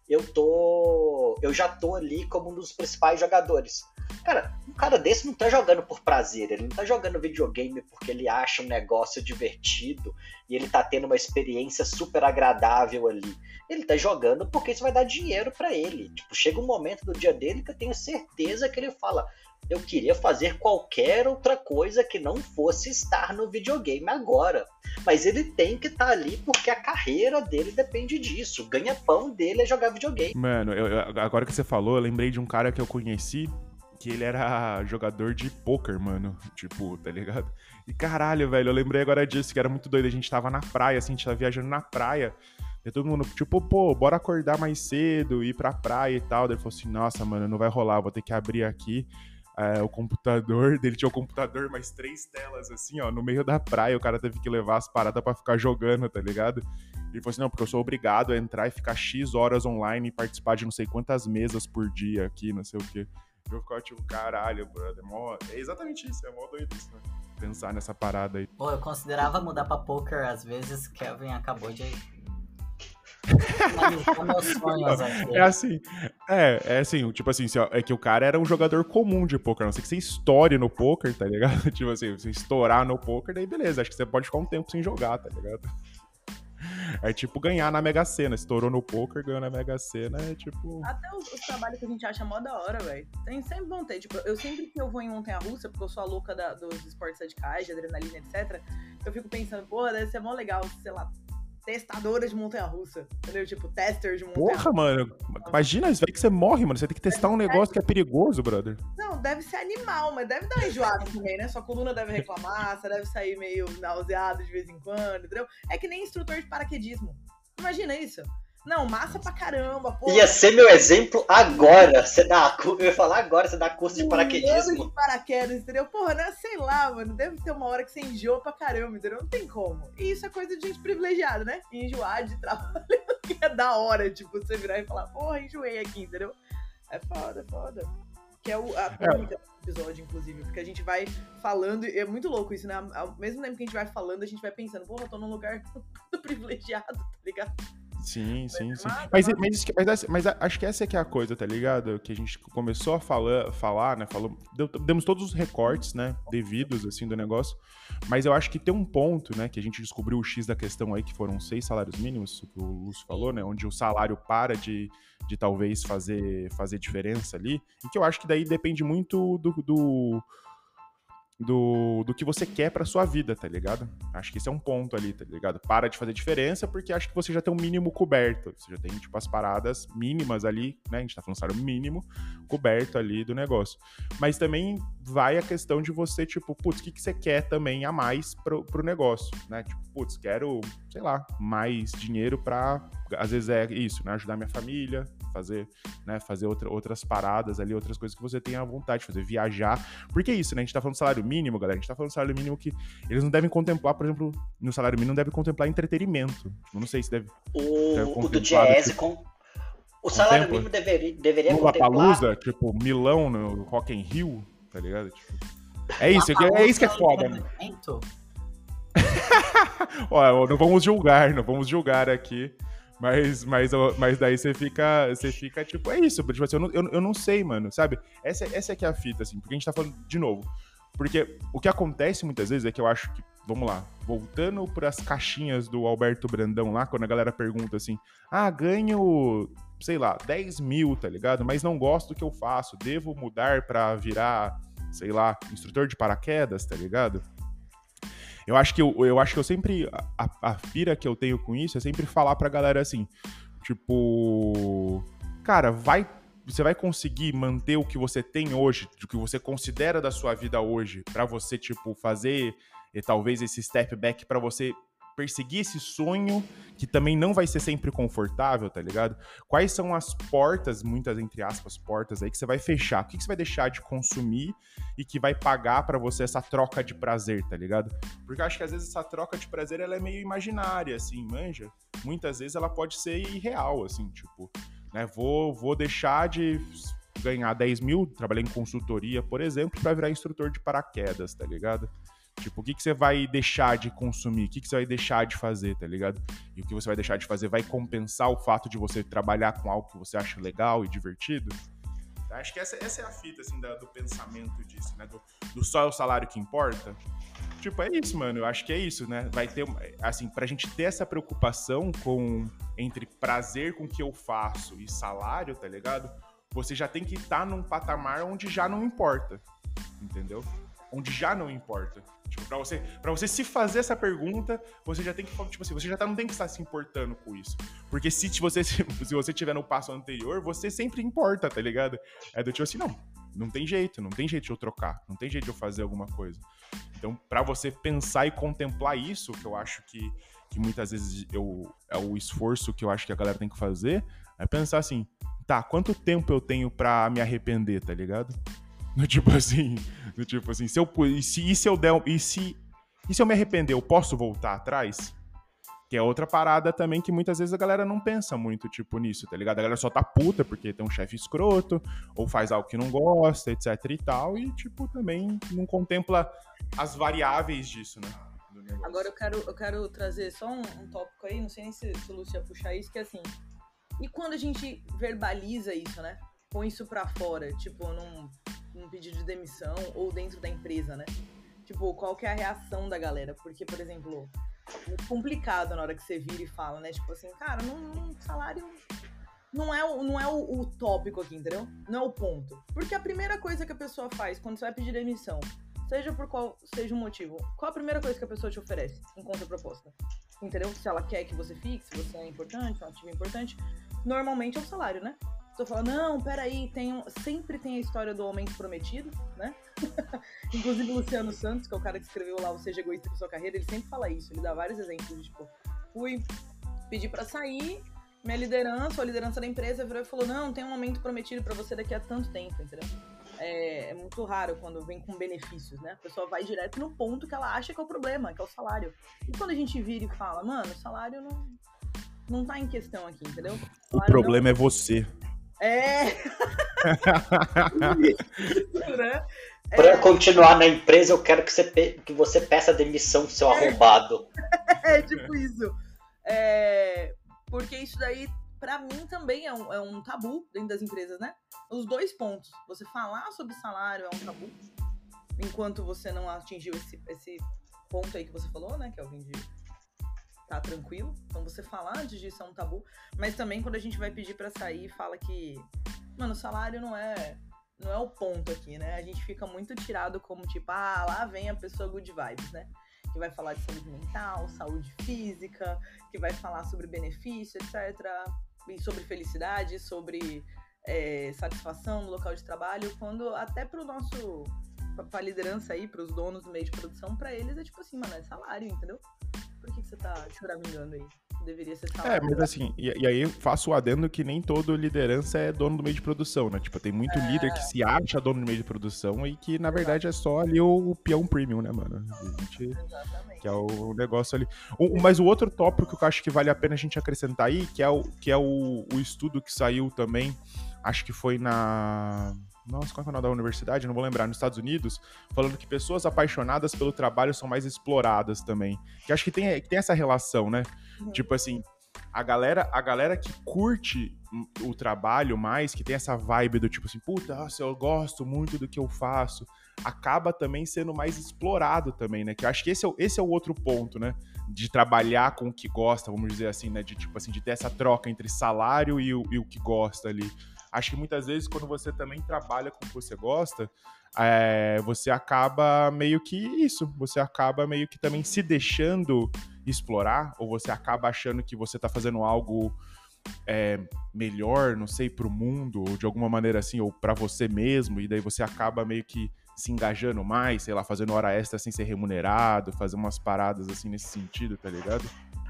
eu tô. Eu já tô ali como um dos principais jogadores. Cara, um cara desse não tá jogando por prazer, ele não tá jogando videogame porque ele acha um negócio divertido e ele tá tendo uma experiência super agradável ali. Ele tá jogando porque isso vai dar dinheiro para ele. Tipo, chega um momento do dia dele que eu tenho certeza que ele fala: eu queria fazer qualquer outra coisa que não fosse estar no videogame agora. Mas ele tem que estar tá ali porque a carreira dele depende disso. O ganha-pão dele é jogar videogame. Mano, eu, agora que você falou, eu lembrei de um cara que eu conheci que ele era *laughs* jogador de poker, mano. Tipo, tá ligado? E caralho, velho, eu lembrei agora disso, que era muito doido. A gente tava na praia, assim, a gente tava viajando na praia. E todo mundo, tipo, pô, bora acordar mais cedo, ir pra praia e tal. Daí ele falou assim: nossa, mano, não vai rolar, vou ter que abrir aqui é, o computador. Dele tinha o computador, mais três telas, assim, ó, no meio da praia. O cara teve que levar as paradas pra ficar jogando, tá ligado? Ele falou assim: não, porque eu sou obrigado a entrar e ficar X horas online e participar de não sei quantas mesas por dia aqui, não sei o quê. Eu ficava tipo, caralho, brother. Mó... É exatamente isso, é mó doido isso, né? Pensar nessa parada aí. Pô, eu considerava mudar pra poker às vezes, Kevin acabou de *laughs* é assim, é, é assim, tipo assim, é que o cara era um jogador comum de poker, não sei que você estoure no poker, tá ligado? *laughs* Tipo assim, você estourar no poker, daí beleza, acho que você pode ficar um tempo sem jogar, tá ligado? É tipo ganhar na Mega Sena. Estourou no poker, ganhou na Mega Sena, é tipo. Até os, os trabalhos que a gente acha mó da hora, velho. Tem sempre vão ter. Tipo, eu sempre que eu vou em montanha russa, porque eu sou a louca da, dos esportes radicais, de adrenalina, etc. Eu fico pensando, porra, deve ser mó legal, sei lá, testadora de montanha-russa, entendeu? Tipo, tester de montanha-russa. Porra, mano. Imagina, isso vai que você morre, mano. Você tem que testar um negócio que é perigoso, brother. Não, deve ser animal, mas deve dar enjoado também, né? Sua coluna deve reclamar, você deve sair meio nauseado de vez em quando, entendeu? É que nem instrutor de paraquedismo. Imagina isso. Não, massa pra caramba, pô. Ia ser meu exemplo agora. Você dá, eu ia falar agora, você dá curso de paraquedismo. de paraquedas, entendeu? Porra, né? Sei lá, mano. Deve ter uma hora que você enjoa pra caramba, entendeu? Não tem como. E isso é coisa de gente privilegiada, né? Enjoar de *laughs* trabalho que é da hora, tipo, você virar e falar, porra, enjoei aqui, entendeu? É foda, é foda. Que é o, a é. episódio, inclusive, porque a gente vai falando, e é muito louco isso, né? Ao mesmo tempo que a gente vai falando, a gente vai pensando, porra, eu tô num lugar *laughs* privilegiado, tá ligado? Sim, sim, sim. Mas, mas, mas, mas, acho que essa é que é a coisa, tá ligado? Que a gente começou a falar, falar né? Falou, demos todos os recortes, né? Devidos, assim, do negócio. Mas eu acho que tem um ponto, né? Que a gente descobriu o X da questão aí, que foram seis salários mínimos, que o Lúcio falou, né? Onde o salário para de, de talvez fazer, fazer diferença ali. E que eu acho que daí depende muito do, do do, do que você quer pra sua vida, tá ligado? Acho que esse é um ponto ali, tá ligado? Para de fazer diferença porque acho que você já tem um mínimo coberto. Você já tem, tipo, as paradas mínimas ali, né? A gente tá falando salário mínimo coberto ali do negócio. Mas também vai a questão de você, tipo, putz, o que, que você quer também a mais pro, pro negócio, né? Tipo, putz, quero, sei lá, mais dinheiro pra. Às vezes é isso, né? Ajudar minha família, fazer, né, fazer outra, outras paradas ali, outras coisas que você tenha vontade de fazer, viajar. Porque é isso, né? A gente tá falando de salário mínimo, galera. A gente tá falando de salário mínimo que eles não devem contemplar, por exemplo, no salário mínimo não devem contemplar entretenimento. Eu não sei se deve. O, o do Jazz tipo, com. O salário Contempla. mínimo deveria, deveria no contemplar... Palusa, tipo, Milão, no Rock in Rio, tá ligado? Tipo, é isso, é, é isso que é foda, né? *laughs* Ó, não vamos julgar, não vamos julgar aqui. Mas, mas, mas daí você fica, você fica tipo, é isso. Tipo assim, eu, não, eu, eu não sei, mano, sabe? Essa, essa é que é a fita, assim, porque a gente tá falando de novo. Porque o que acontece muitas vezes é que eu acho que, vamos lá, voltando para as caixinhas do Alberto Brandão lá, quando a galera pergunta assim, ah, ganho, sei lá, 10 mil, tá ligado? Mas não gosto do que eu faço, devo mudar para virar, sei lá, instrutor de paraquedas, tá ligado? Eu acho que eu, eu acho que eu sempre. A, a fira que eu tenho com isso é sempre falar pra galera assim: tipo. Cara, vai. Você vai conseguir manter o que você tem hoje, o que você considera da sua vida hoje, para você, tipo, fazer e talvez esse step back para você perseguir esse sonho que também não vai ser sempre confortável, tá ligado? Quais são as portas, muitas entre aspas, portas aí que você vai fechar? O que, você vai deixar de consumir e que vai pagar para você essa troca de prazer, tá ligado? Porque eu acho que às vezes essa troca de prazer ela é meio imaginária, assim, manja. Muitas vezes ela pode ser irreal, assim, tipo, né? Vou, vou deixar de ganhar 10 mil, trabalhei em consultoria, por exemplo, para virar instrutor de paraquedas, tá ligado? Tipo, o que, que você vai deixar de consumir? O que, que você vai deixar de fazer, tá ligado? E o que você vai deixar de fazer vai compensar o fato de você trabalhar com algo que você acha legal e divertido? Acho que essa, essa é a fita, assim, da, do pensamento disso, né? Do, do só é o salário que importa. Tipo, é isso, mano. Eu acho que é isso, né? Vai ter, assim, pra gente ter essa preocupação com entre prazer com o que eu faço e salário, tá ligado? Você já tem que estar tá num patamar onde já não importa, entendeu? Onde já não importa. Tipo, pra você, pra você se fazer essa pergunta, você já tem que, tipo assim, você já tá, não tem que estar se importando com isso. Porque se você, *laughs* se você tiver no passo anterior, você sempre importa, tá ligado? É do tipo assim, não, não tem jeito, não tem jeito de eu trocar, não tem jeito de eu fazer alguma coisa. Então, para você pensar e contemplar isso, que eu acho que, que muitas vezes eu, é o esforço que eu acho que a galera tem que fazer, é pensar assim, tá, quanto tempo eu tenho para me arrepender, tá ligado? No tipo assim, no tipo assim, se eu e se, e se eu der e se e se eu me arrepender, eu posso voltar atrás? Que é outra parada também que muitas vezes a galera não pensa muito, tipo, nisso, tá ligado? A galera só tá puta porque tem um chefe escroto, ou faz algo que não gosta, etc e tal, e, tipo, também não contempla as variáveis disso, né? Agora eu quero, eu quero trazer só um, um tópico aí, não sei nem se, se o Lúcio ia puxar isso, que é assim, e quando a gente verbaliza isso, né? Põe isso pra fora, tipo, num um pedido de demissão ou dentro da empresa, né? Tipo, qual que é a reação da galera? Porque, por exemplo, é complicado na hora que você vira e fala, né? Tipo assim, cara, não, salário não é, o, não é o, o, tópico aqui, entendeu? Não é o ponto. Porque a primeira coisa que a pessoa faz quando você vai pedir demissão, seja por qual seja o motivo, qual a primeira coisa que a pessoa te oferece em contraproposta? Entendeu? Se ela quer que você fique, se você é importante, se é um ativo importante, normalmente é o salário, né? Pessoa fala, não, peraí, tem um... sempre tem a história do aumento prometido, né? *laughs* Inclusive o Luciano Santos, que é o cara que escreveu lá o Seja Egoísta com Sua Carreira, ele sempre fala isso, ele dá vários exemplos, tipo, fui pedir para sair, minha liderança, ou a liderança da empresa virou e falou, não, tem um aumento prometido para você daqui a tanto tempo, entendeu? É, é, muito raro quando vem com benefícios, né? A pessoa vai direto no ponto que ela acha que é o problema, que é o salário. E quando a gente vira e fala, mano, o salário não, não tá em questão aqui, entendeu? O, o problema não... é você. É. *laughs* né? Pra é. continuar na empresa, eu quero que você, que você peça demissão, seu é. arrombado. *laughs* É, tipo isso. É, porque isso daí, pra mim, também é um, é um tabu dentro das empresas, né? Os dois pontos. Você falar sobre salário é um tabu, enquanto você não atingiu esse, esse ponto aí que você falou, né? Que é o tá tranquilo. Então você falar antes disso é um tabu. Mas também quando a gente vai pedir para sair, fala que, mano, o salário não é não é o ponto aqui, né? A gente fica muito tirado como tipo, ah, lá vem a pessoa good vibes, né? Que vai falar de saúde mental, saúde física, que vai falar sobre benefício, etc. E sobre felicidade, sobre é, satisfação no local de trabalho, quando até pro nosso pra liderança aí, pros donos do meio de produção, para eles é tipo assim, mano, é salário, entendeu? Por que, que você tá choramingando aí? Deveria ser É, mas assim, e, e aí faço o adendo que nem todo liderança é dono do meio de produção, né? Tipo, tem muito líder que se acha dono do meio de produção e que, na verdade, é só ali o, o peão premium, né, mano? A gente, Exatamente. que é o negócio ali. O- mas o outro tópico que eu acho que vale a pena a gente acrescentar aí, que é o, que é o, o estudo que saiu também, acho que foi na. Nossa, qual é o nome da universidade? Não vou lembrar, nos Estados Unidos, falando que pessoas apaixonadas pelo trabalho são mais exploradas também. Que acho que tem, que tem essa relação, né? Uhum. Tipo assim, a galera, a galera que curte o trabalho mais, que tem essa vibe do tipo assim, puta, nossa, eu gosto muito do que eu faço, acaba também sendo mais explorado também, né? Que eu acho que esse é, o- esse é o outro ponto, né? De trabalhar com o que gosta, vamos dizer assim, né? De tipo assim, de ter essa troca entre salário e o, e o que gosta ali. Acho que muitas vezes, quando você também trabalha com o que você gosta, é, você acaba meio que isso, você acaba meio que também se deixando explorar, ou você acaba achando que você tá fazendo algo é, melhor, não sei, pro mundo, ou de alguma maneira assim, ou para você mesmo, e daí você acaba meio que se engajando mais, sei lá, fazendo hora extra sem ser remunerado, fazer umas paradas assim nesse sentido, tá ligado?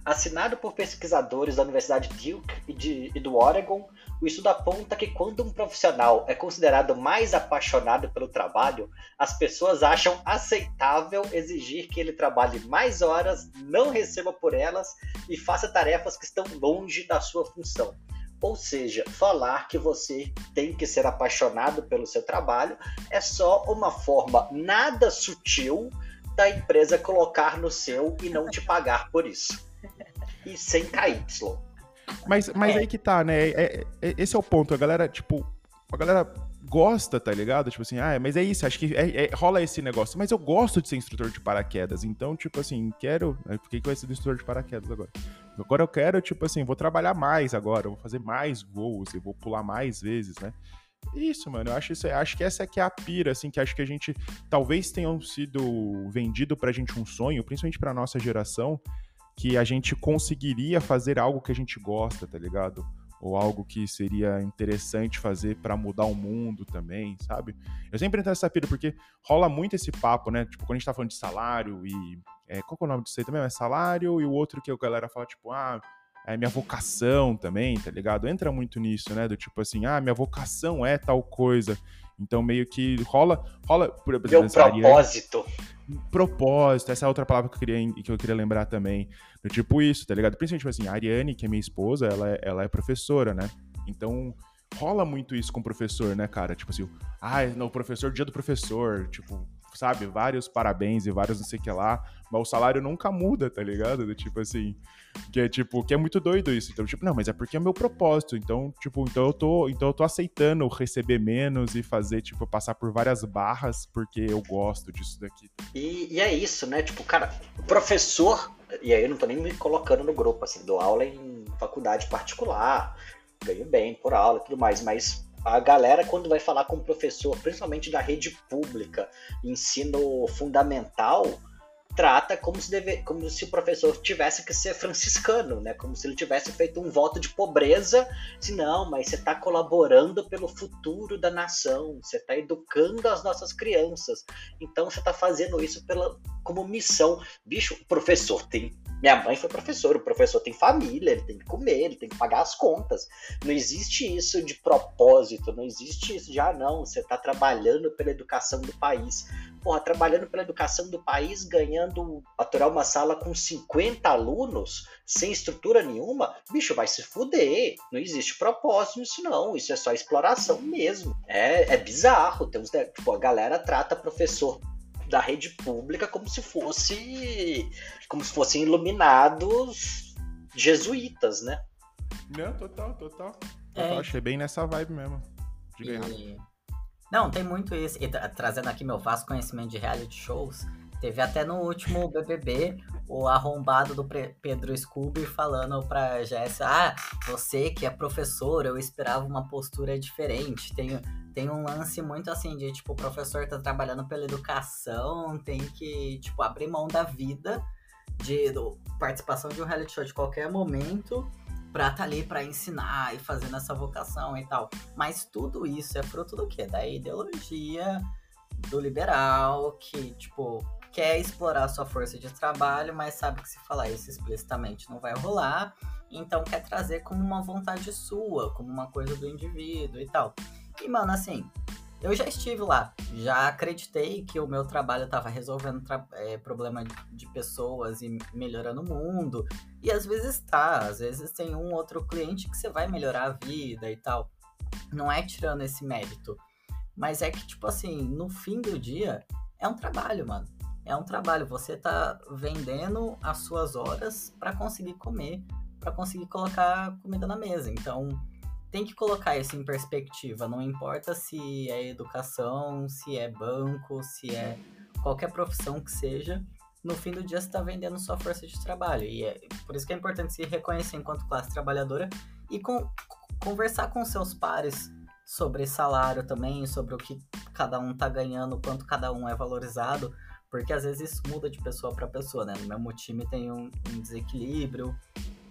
Assinado por pesquisadores da Universidade Duke e, de- e do Oregon, o estudo aponta que quando um profissional é considerado mais apaixonado pelo trabalho, as pessoas acham aceitável exigir que ele trabalhe mais horas, não receba por elas e faça tarefas que estão longe da sua função. Ou seja, falar que você tem que ser apaixonado pelo seu trabalho é só uma forma nada sutil da empresa colocar no seu e não te pagar por isso. E sem KY. Mas, mas É. aí que tá, né? É- é- esse é o ponto. A galera, tipo, a galera gosta, tá ligado? Tipo assim, ah, mas é isso, acho que é- é- rola esse negócio. Mas eu gosto de ser instrutor de paraquedas, então, tipo assim, quero. Por que, que vai ser instrutor de paraquedas agora? Agora eu quero, tipo assim, vou trabalhar mais agora, vou fazer mais voos, eu vou pular mais vezes, né? Isso, mano, eu acho isso, acho que essa que é a pira, assim, que acho que a gente talvez tenham sido vendido pra gente um sonho, principalmente pra nossa geração, que a gente conseguiria fazer algo que a gente gosta, tá ligado? Ou algo que seria interessante fazer pra mudar o mundo também, sabe? Eu sempre entro nessa pira, porque rola muito esse papo, né? Tipo, quando a gente tá falando de salário e. é, qual que é o nome disso aí também? É salário e o outro que a galera fala, tipo, ah, é minha vocação também, tá ligado? Entra muito nisso, né? Do tipo assim, ah, minha vocação é tal coisa. Então meio que rola. rola por exemplo, Meu propósito. propósito, essa é outra palavra que eu queria, que eu queria lembrar também. Do tipo isso, tá ligado? Principalmente, tipo assim, a Ariane, que é minha esposa, ela é, ela é professora, né? Então, rola muito isso com o professor, né, cara? Tipo assim, ah, não, professor, dia do professor, tipo, sabe? Vários parabéns e vários não sei o que lá, mas o salário nunca muda, tá ligado? Do tipo assim, que é tipo, que é muito doido isso. Então, tipo, não, mas é porque é meu propósito. Então, tipo, então eu tô, então eu tô aceitando receber menos e fazer, tipo, passar por várias barras porque eu gosto disso daqui. E, e é isso, né? Tipo, cara, professor, e aí eu não tô nem me colocando no grupo, assim, dou aula em faculdade particular, ganho bem por aula e tudo mais, mas a galera, quando vai falar com o professor, principalmente da rede pública, ensino fundamental, trata como se, deve, como se o professor tivesse que ser franciscano, né? Como se ele tivesse feito um voto de pobreza. Se não, mas você está colaborando pelo futuro da nação, você está educando as nossas crianças. Então você está fazendo isso pela, como missão. Bicho, o professor tem. Minha mãe foi professora, o professor tem família, ele tem que comer, ele tem que pagar as contas. Não existe isso de propósito, não existe isso de, ah, não, você está trabalhando pela educação do país. Porra, trabalhando pela educação do país, ganhando, aturar uma sala com 50 alunos, sem estrutura nenhuma, bicho, vai se fuder. Não existe propósito nisso, não. Isso é só exploração mesmo. É, é bizarro. Tem uns, tipo, a galera trata professor da rede pública como se fosse como se fossem iluminados jesuítas, né? Não, total, total. É. Total, achei bem nessa vibe mesmo. Diga. E... Não, tem muito isso. E tra- trazendo aqui meu vasto conhecimento de reality shows, Teve até no último BBB o arrombado do Pedro Scooby falando pra Jéssica: Ah, você que é professor, eu esperava uma postura diferente. Tem, tem um lance muito assim de tipo, o professor tá trabalhando pela educação, tem que, tipo, abrir mão da vida, de do, participação de um reality show de qualquer momento pra estar tá ali pra ensinar e fazendo essa vocação e tal. Mas tudo isso é fruto do quê? Da ideologia do liberal que, tipo, quer explorar sua força de trabalho, mas sabe que se falar isso explicitamente não vai rolar, então quer trazer como uma vontade sua, como uma coisa do indivíduo e tal. E, mano, assim, eu já estive lá, já acreditei que o meu trabalho estava resolvendo tra é, problema de pessoas e melhorando o mundo. E às vezes tá, às vezes tem um outro cliente que você vai melhorar a vida e tal. Não é tirando esse mérito. Mas é que, tipo assim, no fim do dia, é um trabalho, mano. É um trabalho. Você tá vendendo as suas horas para conseguir comer, para conseguir colocar comida na mesa. Então, tem que colocar isso em perspectiva. Não importa se é educação, se é banco, se é qualquer profissão que seja. No fim do dia você está vendendo sua força de trabalho. E é por isso que é importante se reconhecer enquanto classe trabalhadora e com, conversar com seus pares sobre salário também, sobre o que cada um tá ganhando, quanto cada um é valorizado, porque às vezes isso muda de pessoa para pessoa, né? No mesmo time tem um, um desequilíbrio,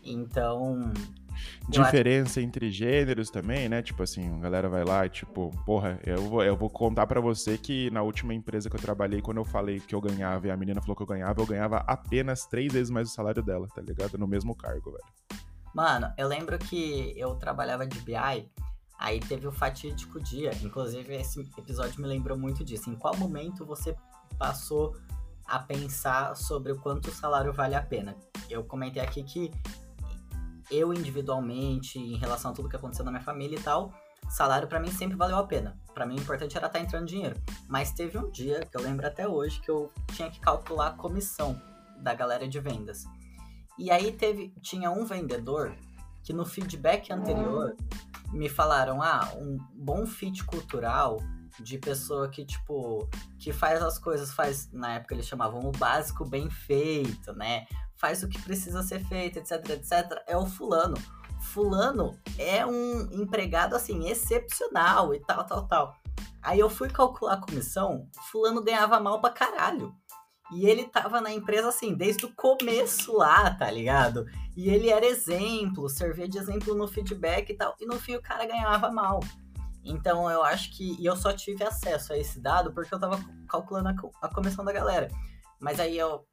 então Diferença entre gêneros também, né? Tipo assim, a galera vai lá e tipo, porra, eu vou, eu vou contar para você que na última empresa que eu trabalhei, quando eu falei que eu ganhava e a menina falou que eu ganhava, eu ganhava apenas três vezes mais o salário dela, tá ligado? No mesmo cargo, velho. Mano, eu lembro que eu trabalhava de BI, aí teve o fatídico dia, inclusive esse episódio me lembrou muito disso. Em qual momento você passou a pensar sobre o quanto o salário vale a pena? Eu comentei aqui que eu individualmente, em relação a tudo que aconteceu na minha família e tal, salário para mim sempre valeu a pena. Para mim o importante era estar tá entrando dinheiro. Mas teve um dia, que eu lembro até hoje, que eu tinha que calcular a comissão da galera de vendas. E aí teve, tinha um vendedor que no feedback anterior me falaram: "Ah, um bom fit cultural de pessoa que, tipo, que faz as coisas, faz, na época eles chamavam o básico bem feito, né? Faz o que precisa ser feito, etc, etc, é o fulano. Fulano é um empregado assim excepcional e tal, tal, tal. Aí eu fui calcular a comissão, fulano ganhava mal pra caralho. E ele tava na empresa assim, desde o começo lá, tá ligado? E ele era exemplo, servia de exemplo no feedback e tal. E no fim o cara ganhava mal. Então eu acho que. E eu só tive acesso a esse dado porque eu tava calculando a, a comissão da galera. Mas aí eu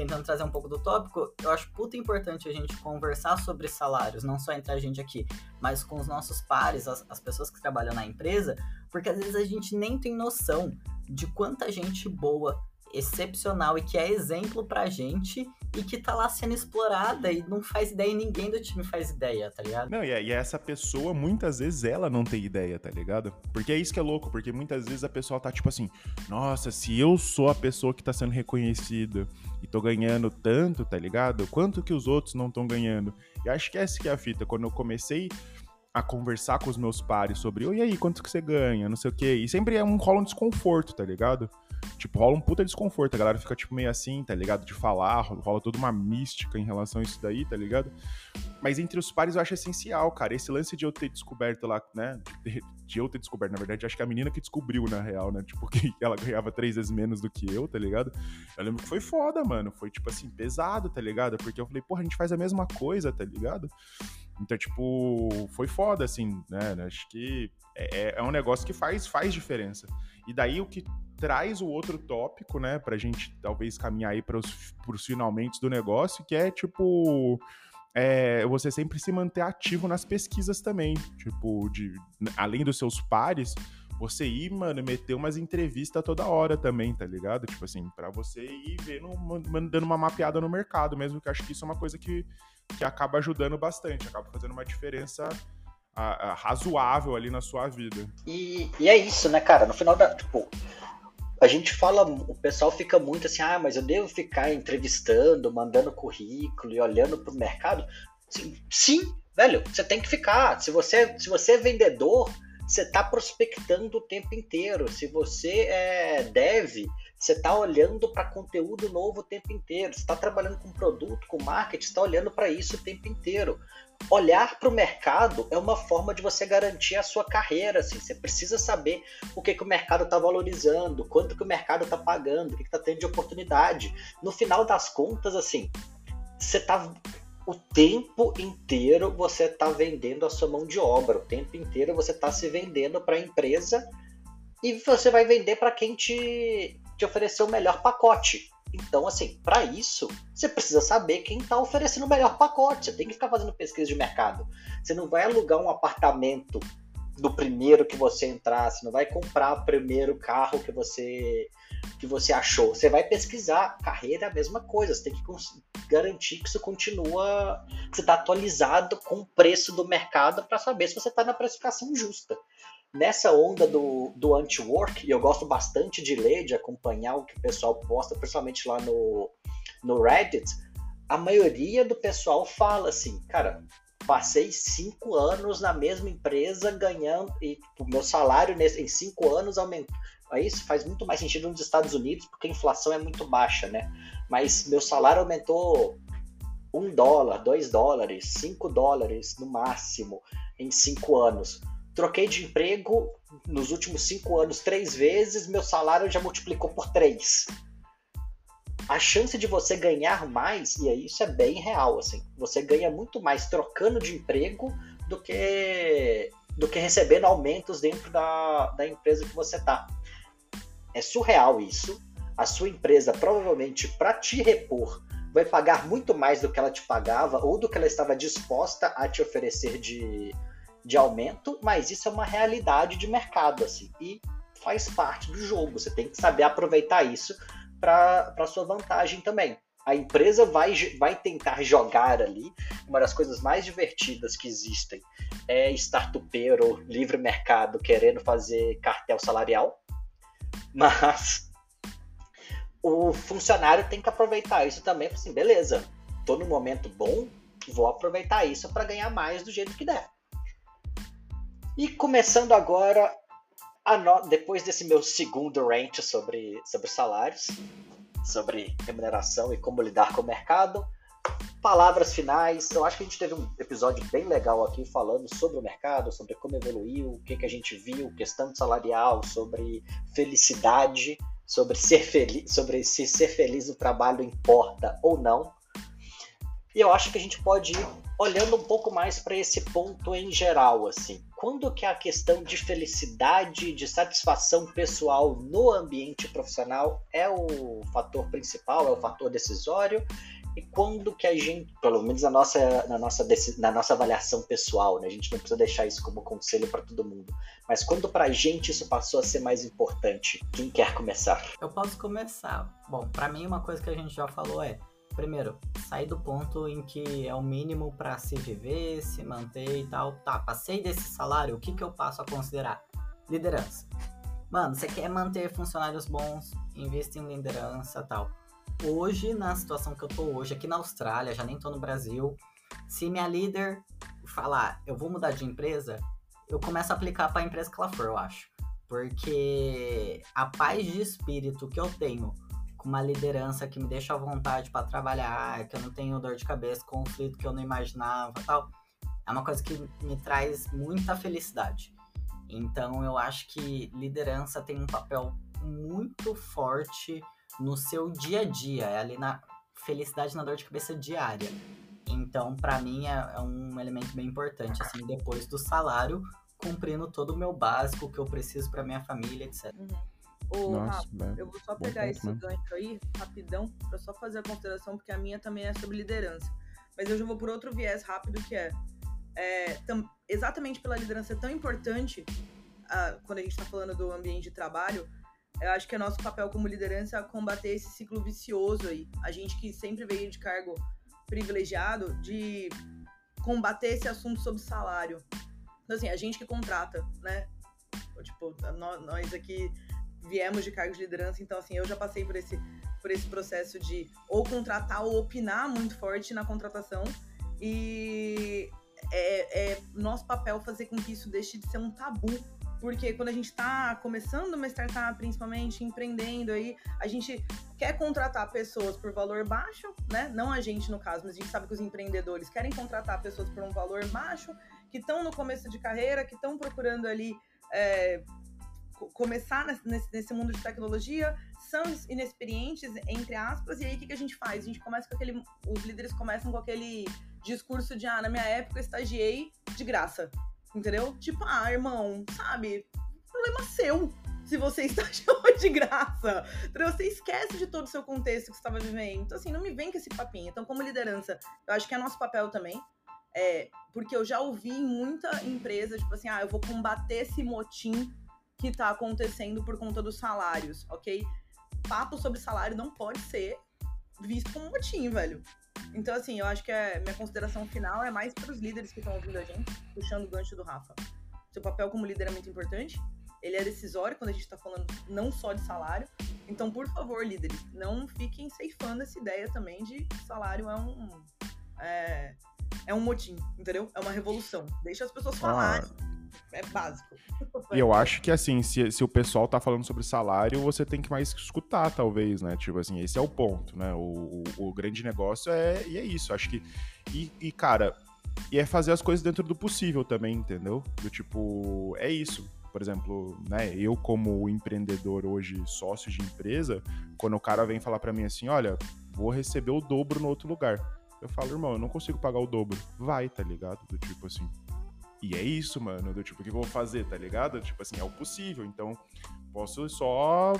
tentando trazer um pouco do tópico, eu acho puta importante a gente conversar sobre salários, não só entre a gente aqui, mas com os nossos pares, as, as pessoas que trabalham na empresa, porque às vezes a gente nem tem noção de quanta gente boa excepcional e que é exemplo pra gente e que tá lá sendo explorada e não faz ideia, e ninguém do time faz ideia, tá ligado? Não, e, é, e essa pessoa, muitas vezes, ela não tem ideia, tá ligado? Porque é isso que é louco, porque muitas vezes a pessoa tá tipo assim, nossa, se eu sou a pessoa que tá sendo reconhecida e tô ganhando tanto, tá ligado? Quanto que os outros não estão ganhando? E acho que essa que é a fita. Quando eu comecei a conversar com os meus pares sobre, e aí, quanto que você ganha, não sei o quê. E sempre é um rola um desconforto, tá ligado? Tipo, rola um puta desconforto, a galera fica, tipo, meio assim, tá ligado? De falar, rola toda uma mística em relação a isso daí, tá ligado? Mas entre os pares eu acho essencial, cara. Esse lance de eu ter descoberto lá, né? De, de eu ter descoberto, na verdade, acho que a menina que descobriu, na real, né? Tipo, que *laughs* ela ganhava três vezes menos do que eu, tá ligado? Eu lembro que foi foda, mano. Foi, tipo assim, pesado, tá ligado? Porque eu falei, porra, a gente faz a mesma coisa, tá ligado? Então, tipo, foi foda, assim, né? Acho que é, é, é um negócio que faz, faz diferença. E daí o que traz o outro tópico, né, pra gente talvez caminhar aí para os finalmente do negócio, que é tipo. É, você sempre se manter ativo nas pesquisas também. Tipo, de, além dos seus pares, você ir, mano, meter umas entrevistas toda hora também, tá ligado? Tipo assim, para você ir vendo, dando uma mapeada no mercado mesmo, que acho que isso é uma coisa que, que acaba ajudando bastante, acaba fazendo uma diferença a, a, razoável ali na sua vida. E, e é isso, né, cara? No final da. Tipo, a gente fala, o pessoal fica muito assim, ah, mas eu devo ficar entrevistando, mandando currículo e olhando pro mercado. Sim, sim velho, você tem que ficar. Se você, se você é vendedor, você está prospectando o tempo inteiro. Se você é, deve Você está olhando para conteúdo novo o tempo inteiro. Você está trabalhando com produto, com marketing, está olhando para isso o tempo inteiro. Olhar para o mercado é uma forma de você garantir a sua carreira. Assim. Você precisa saber o que, que o mercado está valorizando, quanto que o mercado está pagando, o que está tendo de oportunidade. No final das contas, assim, você está o tempo inteiro você está vendendo a sua mão de obra, o tempo inteiro você está se vendendo para a empresa e você vai vender para quem te, te oferecer o melhor pacote. Então, assim, para isso, você precisa saber quem está oferecendo o melhor pacote. Você tem que ficar fazendo pesquisa de mercado. Você não vai alugar um apartamento do primeiro que você entrar, você não vai comprar o primeiro carro que você que você achou. Você vai pesquisar. Carreira é a mesma coisa. Você tem que garantir que isso continua, que você está atualizado com o preço do mercado para saber se você está na precificação justa nessa onda do, do anti-work, e eu gosto bastante de ler, de acompanhar o que o pessoal posta, principalmente lá no, no Reddit, a maioria do pessoal fala assim, cara, passei cinco anos na mesma empresa ganhando, e o meu salário nesse, em cinco anos aumentou. Aí isso faz muito mais sentido nos Estados Unidos, porque a inflação é muito baixa, né? Mas meu salário aumentou um dólar, dois dólares, cinco dólares no máximo em cinco anos troquei de emprego nos últimos cinco anos três vezes, meu salário já multiplicou por três. A chance de você ganhar mais, e aí isso é bem real, assim, você ganha muito mais trocando de emprego do que do que recebendo aumentos dentro da, da empresa que você está. É surreal isso. A sua empresa, provavelmente, para te repor, vai pagar muito mais do que ela te pagava ou do que ela estava disposta a te oferecer de, de aumento, mas isso é uma realidade de mercado, assim, e faz parte do jogo. Você tem que saber aproveitar isso para sua vantagem também. A empresa vai, vai tentar jogar ali. Uma das coisas mais divertidas que existem é startupeiro, livre mercado, querendo fazer cartel salarial. Mas o funcionário tem que aproveitar isso também. Assim, beleza, tô no momento bom, vou aproveitar isso para ganhar mais do jeito que der. E começando agora, no... depois desse meu segundo rant sobre, sobre salários, sobre remuneração e como lidar com o mercado, palavras finais. Eu acho que a gente teve um episódio bem legal aqui falando sobre o mercado, sobre como evoluiu, o que, que a gente viu, questão salarial, sobre felicidade, sobre ser feliz, sobre se ser feliz no trabalho importa ou não. E eu acho que a gente pode ir olhando um pouco mais para esse ponto em geral, assim. Quando que a questão de felicidade, de satisfação pessoal no ambiente profissional é o fator principal, é o fator decisório? E quando que a gente, pelo menos na nossa, na nossa, na nossa avaliação pessoal, né? a gente não precisa deixar isso como conselho para todo mundo, mas quando para a gente isso passou a ser mais importante? Quem quer começar? Eu posso começar. Bom, para mim uma coisa que a gente já falou é primeiro, sair do ponto em que é o mínimo para se viver, se manter e tal. Tá, passei desse salário, o que, que eu passo a considerar? Liderança. Mano, você quer manter funcionários bons, investe em liderança tal. Hoje, na situação que eu tô hoje, aqui na Austrália, já nem tô no Brasil, se minha líder falar, eu vou mudar de empresa, eu começo a aplicar para a empresa que ela for, eu acho. Porque a paz de espírito que eu tenho com uma liderança que me deixa à vontade para trabalhar, que eu não tenho dor de cabeça, conflito que eu não imaginava, tal. É uma coisa que me traz muita felicidade. Então eu acho que liderança tem um papel muito forte no seu dia a dia, é ali na felicidade na dor de cabeça diária. Então, para mim é, é, um elemento bem importante assim, depois do salário, cumprindo todo o meu básico que eu preciso para minha família, etc. Uhum. Ô, Nossa, Rafa, eu vou só pegar esse né? gancho aí, rapidão, para só fazer a consideração, porque a minha também é sobre liderança. Mas eu já vou por outro viés rápido, que é, é tam, exatamente pela liderança tão importante, quando a gente está falando do ambiente de trabalho, eu acho que é nosso papel como liderança combater esse ciclo vicioso aí. A gente que sempre veio de cargo privilegiado, de combater esse assunto sobre salário. Então, assim, a gente que contrata, né? Tipo, nós aqui viemos de cargos de liderança, então assim, eu já passei por esse, por esse processo de ou contratar ou opinar muito forte na contratação e é, é nosso papel fazer com que isso deixe de ser um tabu Porque quando a gente está começando uma startup, principalmente empreendendo aí, a gente quer contratar pessoas por valor baixo, né? Não a gente no caso, mas a gente sabe que os empreendedores querem contratar pessoas por um valor baixo, que estão no começo de carreira, que estão procurando ali é, começar nesse, nesse mundo de tecnologia, são inexperientes, entre aspas, e aí o que, que a gente faz? A gente começa com aquele. Os líderes começam com aquele discurso de, ah, na minha época eu estagiei de graça. Entendeu? Tipo, ah, irmão, sabe? Problema seu se você *laughs* estagiou de graça. Você esquece de todo o seu contexto que você estava vivendo. Então, assim, não me vem com esse papinho. Então, como liderança, eu acho que é nosso papel também. É, porque eu já ouvi em muita empresa, tipo assim, ah, eu vou combater esse motim que tá acontecendo por conta dos salários, ok? Papo sobre salário não pode ser visto como motim, velho. Então, assim, eu acho que é, minha consideração final é mais para os líderes que estão ouvindo a gente, puxando o gancho do Rafa. Seu papel como líder é muito importante. Ele é decisório quando a gente está falando não só de salário. Então, por favor, líderes, não fiquem ceifando essa ideia também de que salário é um. É, é um motim, entendeu? É uma revolução. Deixa as pessoas falarem. Ah é básico. E eu acho que, assim, se, se o pessoal tá falando sobre salário, você tem que mais escutar, talvez, né? Tipo assim, esse é o ponto, né? O, o, o grande negócio é, e é isso. Acho que. E, e, cara, e é fazer as coisas dentro do possível também, entendeu? Do tipo, é isso. Por exemplo, né, eu como empreendedor hoje, sócio de empresa, quando o cara vem falar para mim assim, olha, vou receber o dobro no outro lugar. Eu falo, irmão, eu não consigo pagar o dobro. Vai, tá ligado? Do tipo assim, e é isso, mano, do tipo, o que eu vou fazer, tá ligado? Tipo assim, é o possível. Então, posso só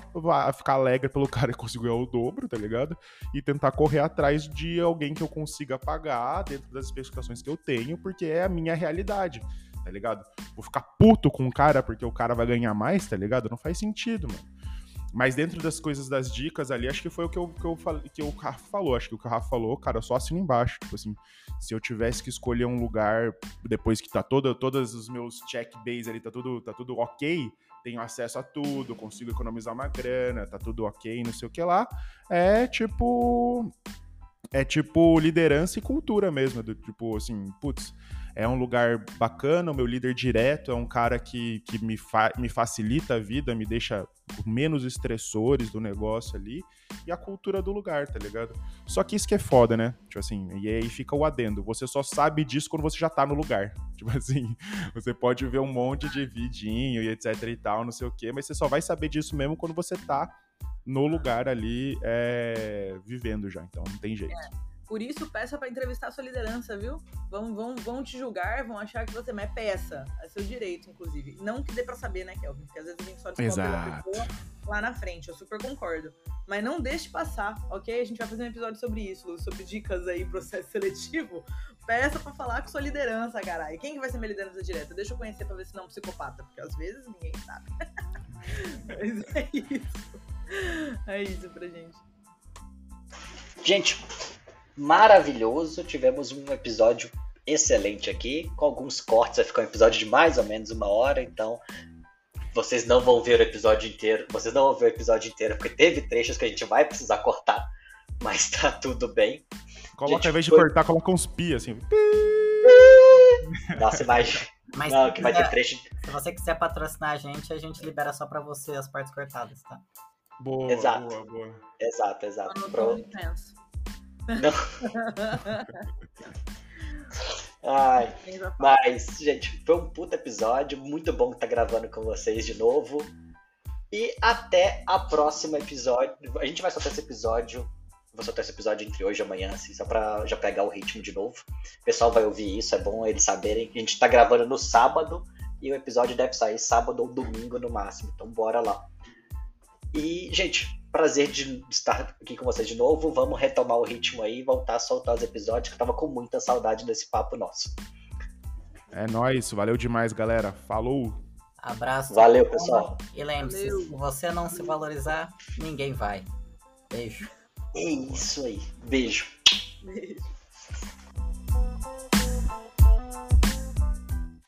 ficar alegre pelo *laughs* cara que conseguiu o dobro, tá ligado? E tentar correr atrás de alguém que eu consiga pagar dentro das especificações que eu tenho, porque é a minha realidade, tá ligado? Vou ficar puto com o cara porque o cara vai ganhar mais, tá ligado? Não faz sentido, mano. Mas dentro das coisas das dicas ali, acho que foi o que, eu, que, eu, que o Rafa falou. Acho que o que o Rafa falou, cara, eu só assino embaixo. Tipo assim, se eu tivesse que escolher um lugar depois que tá todo, todos os meus check base ali, tá tudo, tá tudo ok, tenho acesso a tudo, consigo economizar uma grana, tá tudo ok, não sei o que lá. É tipo. É tipo liderança e cultura mesmo. Do, tipo assim, putz, é um lugar bacana, o meu líder direto é um cara que, que me, fa me facilita a vida, me deixa menos estressores do negócio ali, e a cultura do lugar, tá ligado? Só que isso que é foda, né? Tipo assim, e aí fica o adendo, você só sabe disso quando você já tá no lugar. *laughs* Tipo assim, você pode ver um monte de vidinho e etc e tal, não sei o quê, mas você só vai saber disso mesmo quando você tá no lugar ali é, vivendo já, então não tem jeito. É. Por isso, peça para entrevistar a sua liderança, viu? Vão, vão, vão te julgar, vão achar que você. Mas peça. É seu direito, inclusive. Não que dê para saber, né, Kelvin? Porque às vezes a gente só descobre a pessoa lá na frente. Eu super concordo. Mas não deixe passar, ok? A gente vai fazer um episódio sobre isso, Lu, sobre dicas aí, processo *laughs* seletivo. Peça para falar com sua liderança, caralho. Quem que vai ser minha liderança direta? Deixa eu conhecer pra ver se não é um psicopata, porque às vezes ninguém sabe. *laughs* Mas é isso. É isso pra gente. Gente, maravilhoso. Tivemos um episódio excelente aqui, com alguns cortes, vai ficar um episódio de mais ou menos uma hora, então vocês não vão ver o episódio inteiro. Vocês não vão ver o episódio inteiro, porque teve trechos que a gente vai precisar cortar, *laughs* mas tá tudo bem. Coloca, gente, ao invés de foi... cortar, coloca uns pi, assim. Nossa, *laughs* imagina. Mas não, que vai ter trecho. Se você quiser patrocinar a gente, a gente libera só pra você as partes cortadas, tá? Boa, exato. boa, boa. Exato, exato. Pronto. Não. *laughs* Ai, mas, gente, foi um puta episódio. Muito bom estar tá gravando com vocês de novo. E até a próxima episódio. A gente vai soltar esse episódio. Vou soltar esse episódio entre hoje e amanhã, assim, só pra já pegar o ritmo de novo. O pessoal vai ouvir isso, é bom eles saberem. A gente tá gravando no sábado e o episódio deve sair sábado ou domingo no máximo. Então bora lá. E, gente, prazer de estar aqui com vocês de novo. Vamos retomar o ritmo aí, voltar a soltar os episódios, que eu tava com muita saudade desse papo nosso. É nóis, valeu demais, galera. Falou! Abraço. Valeu, pessoal. E lembre-se, se você não se valorizar, ninguém vai. Beijo. É isso aí. Beijo. Beijo.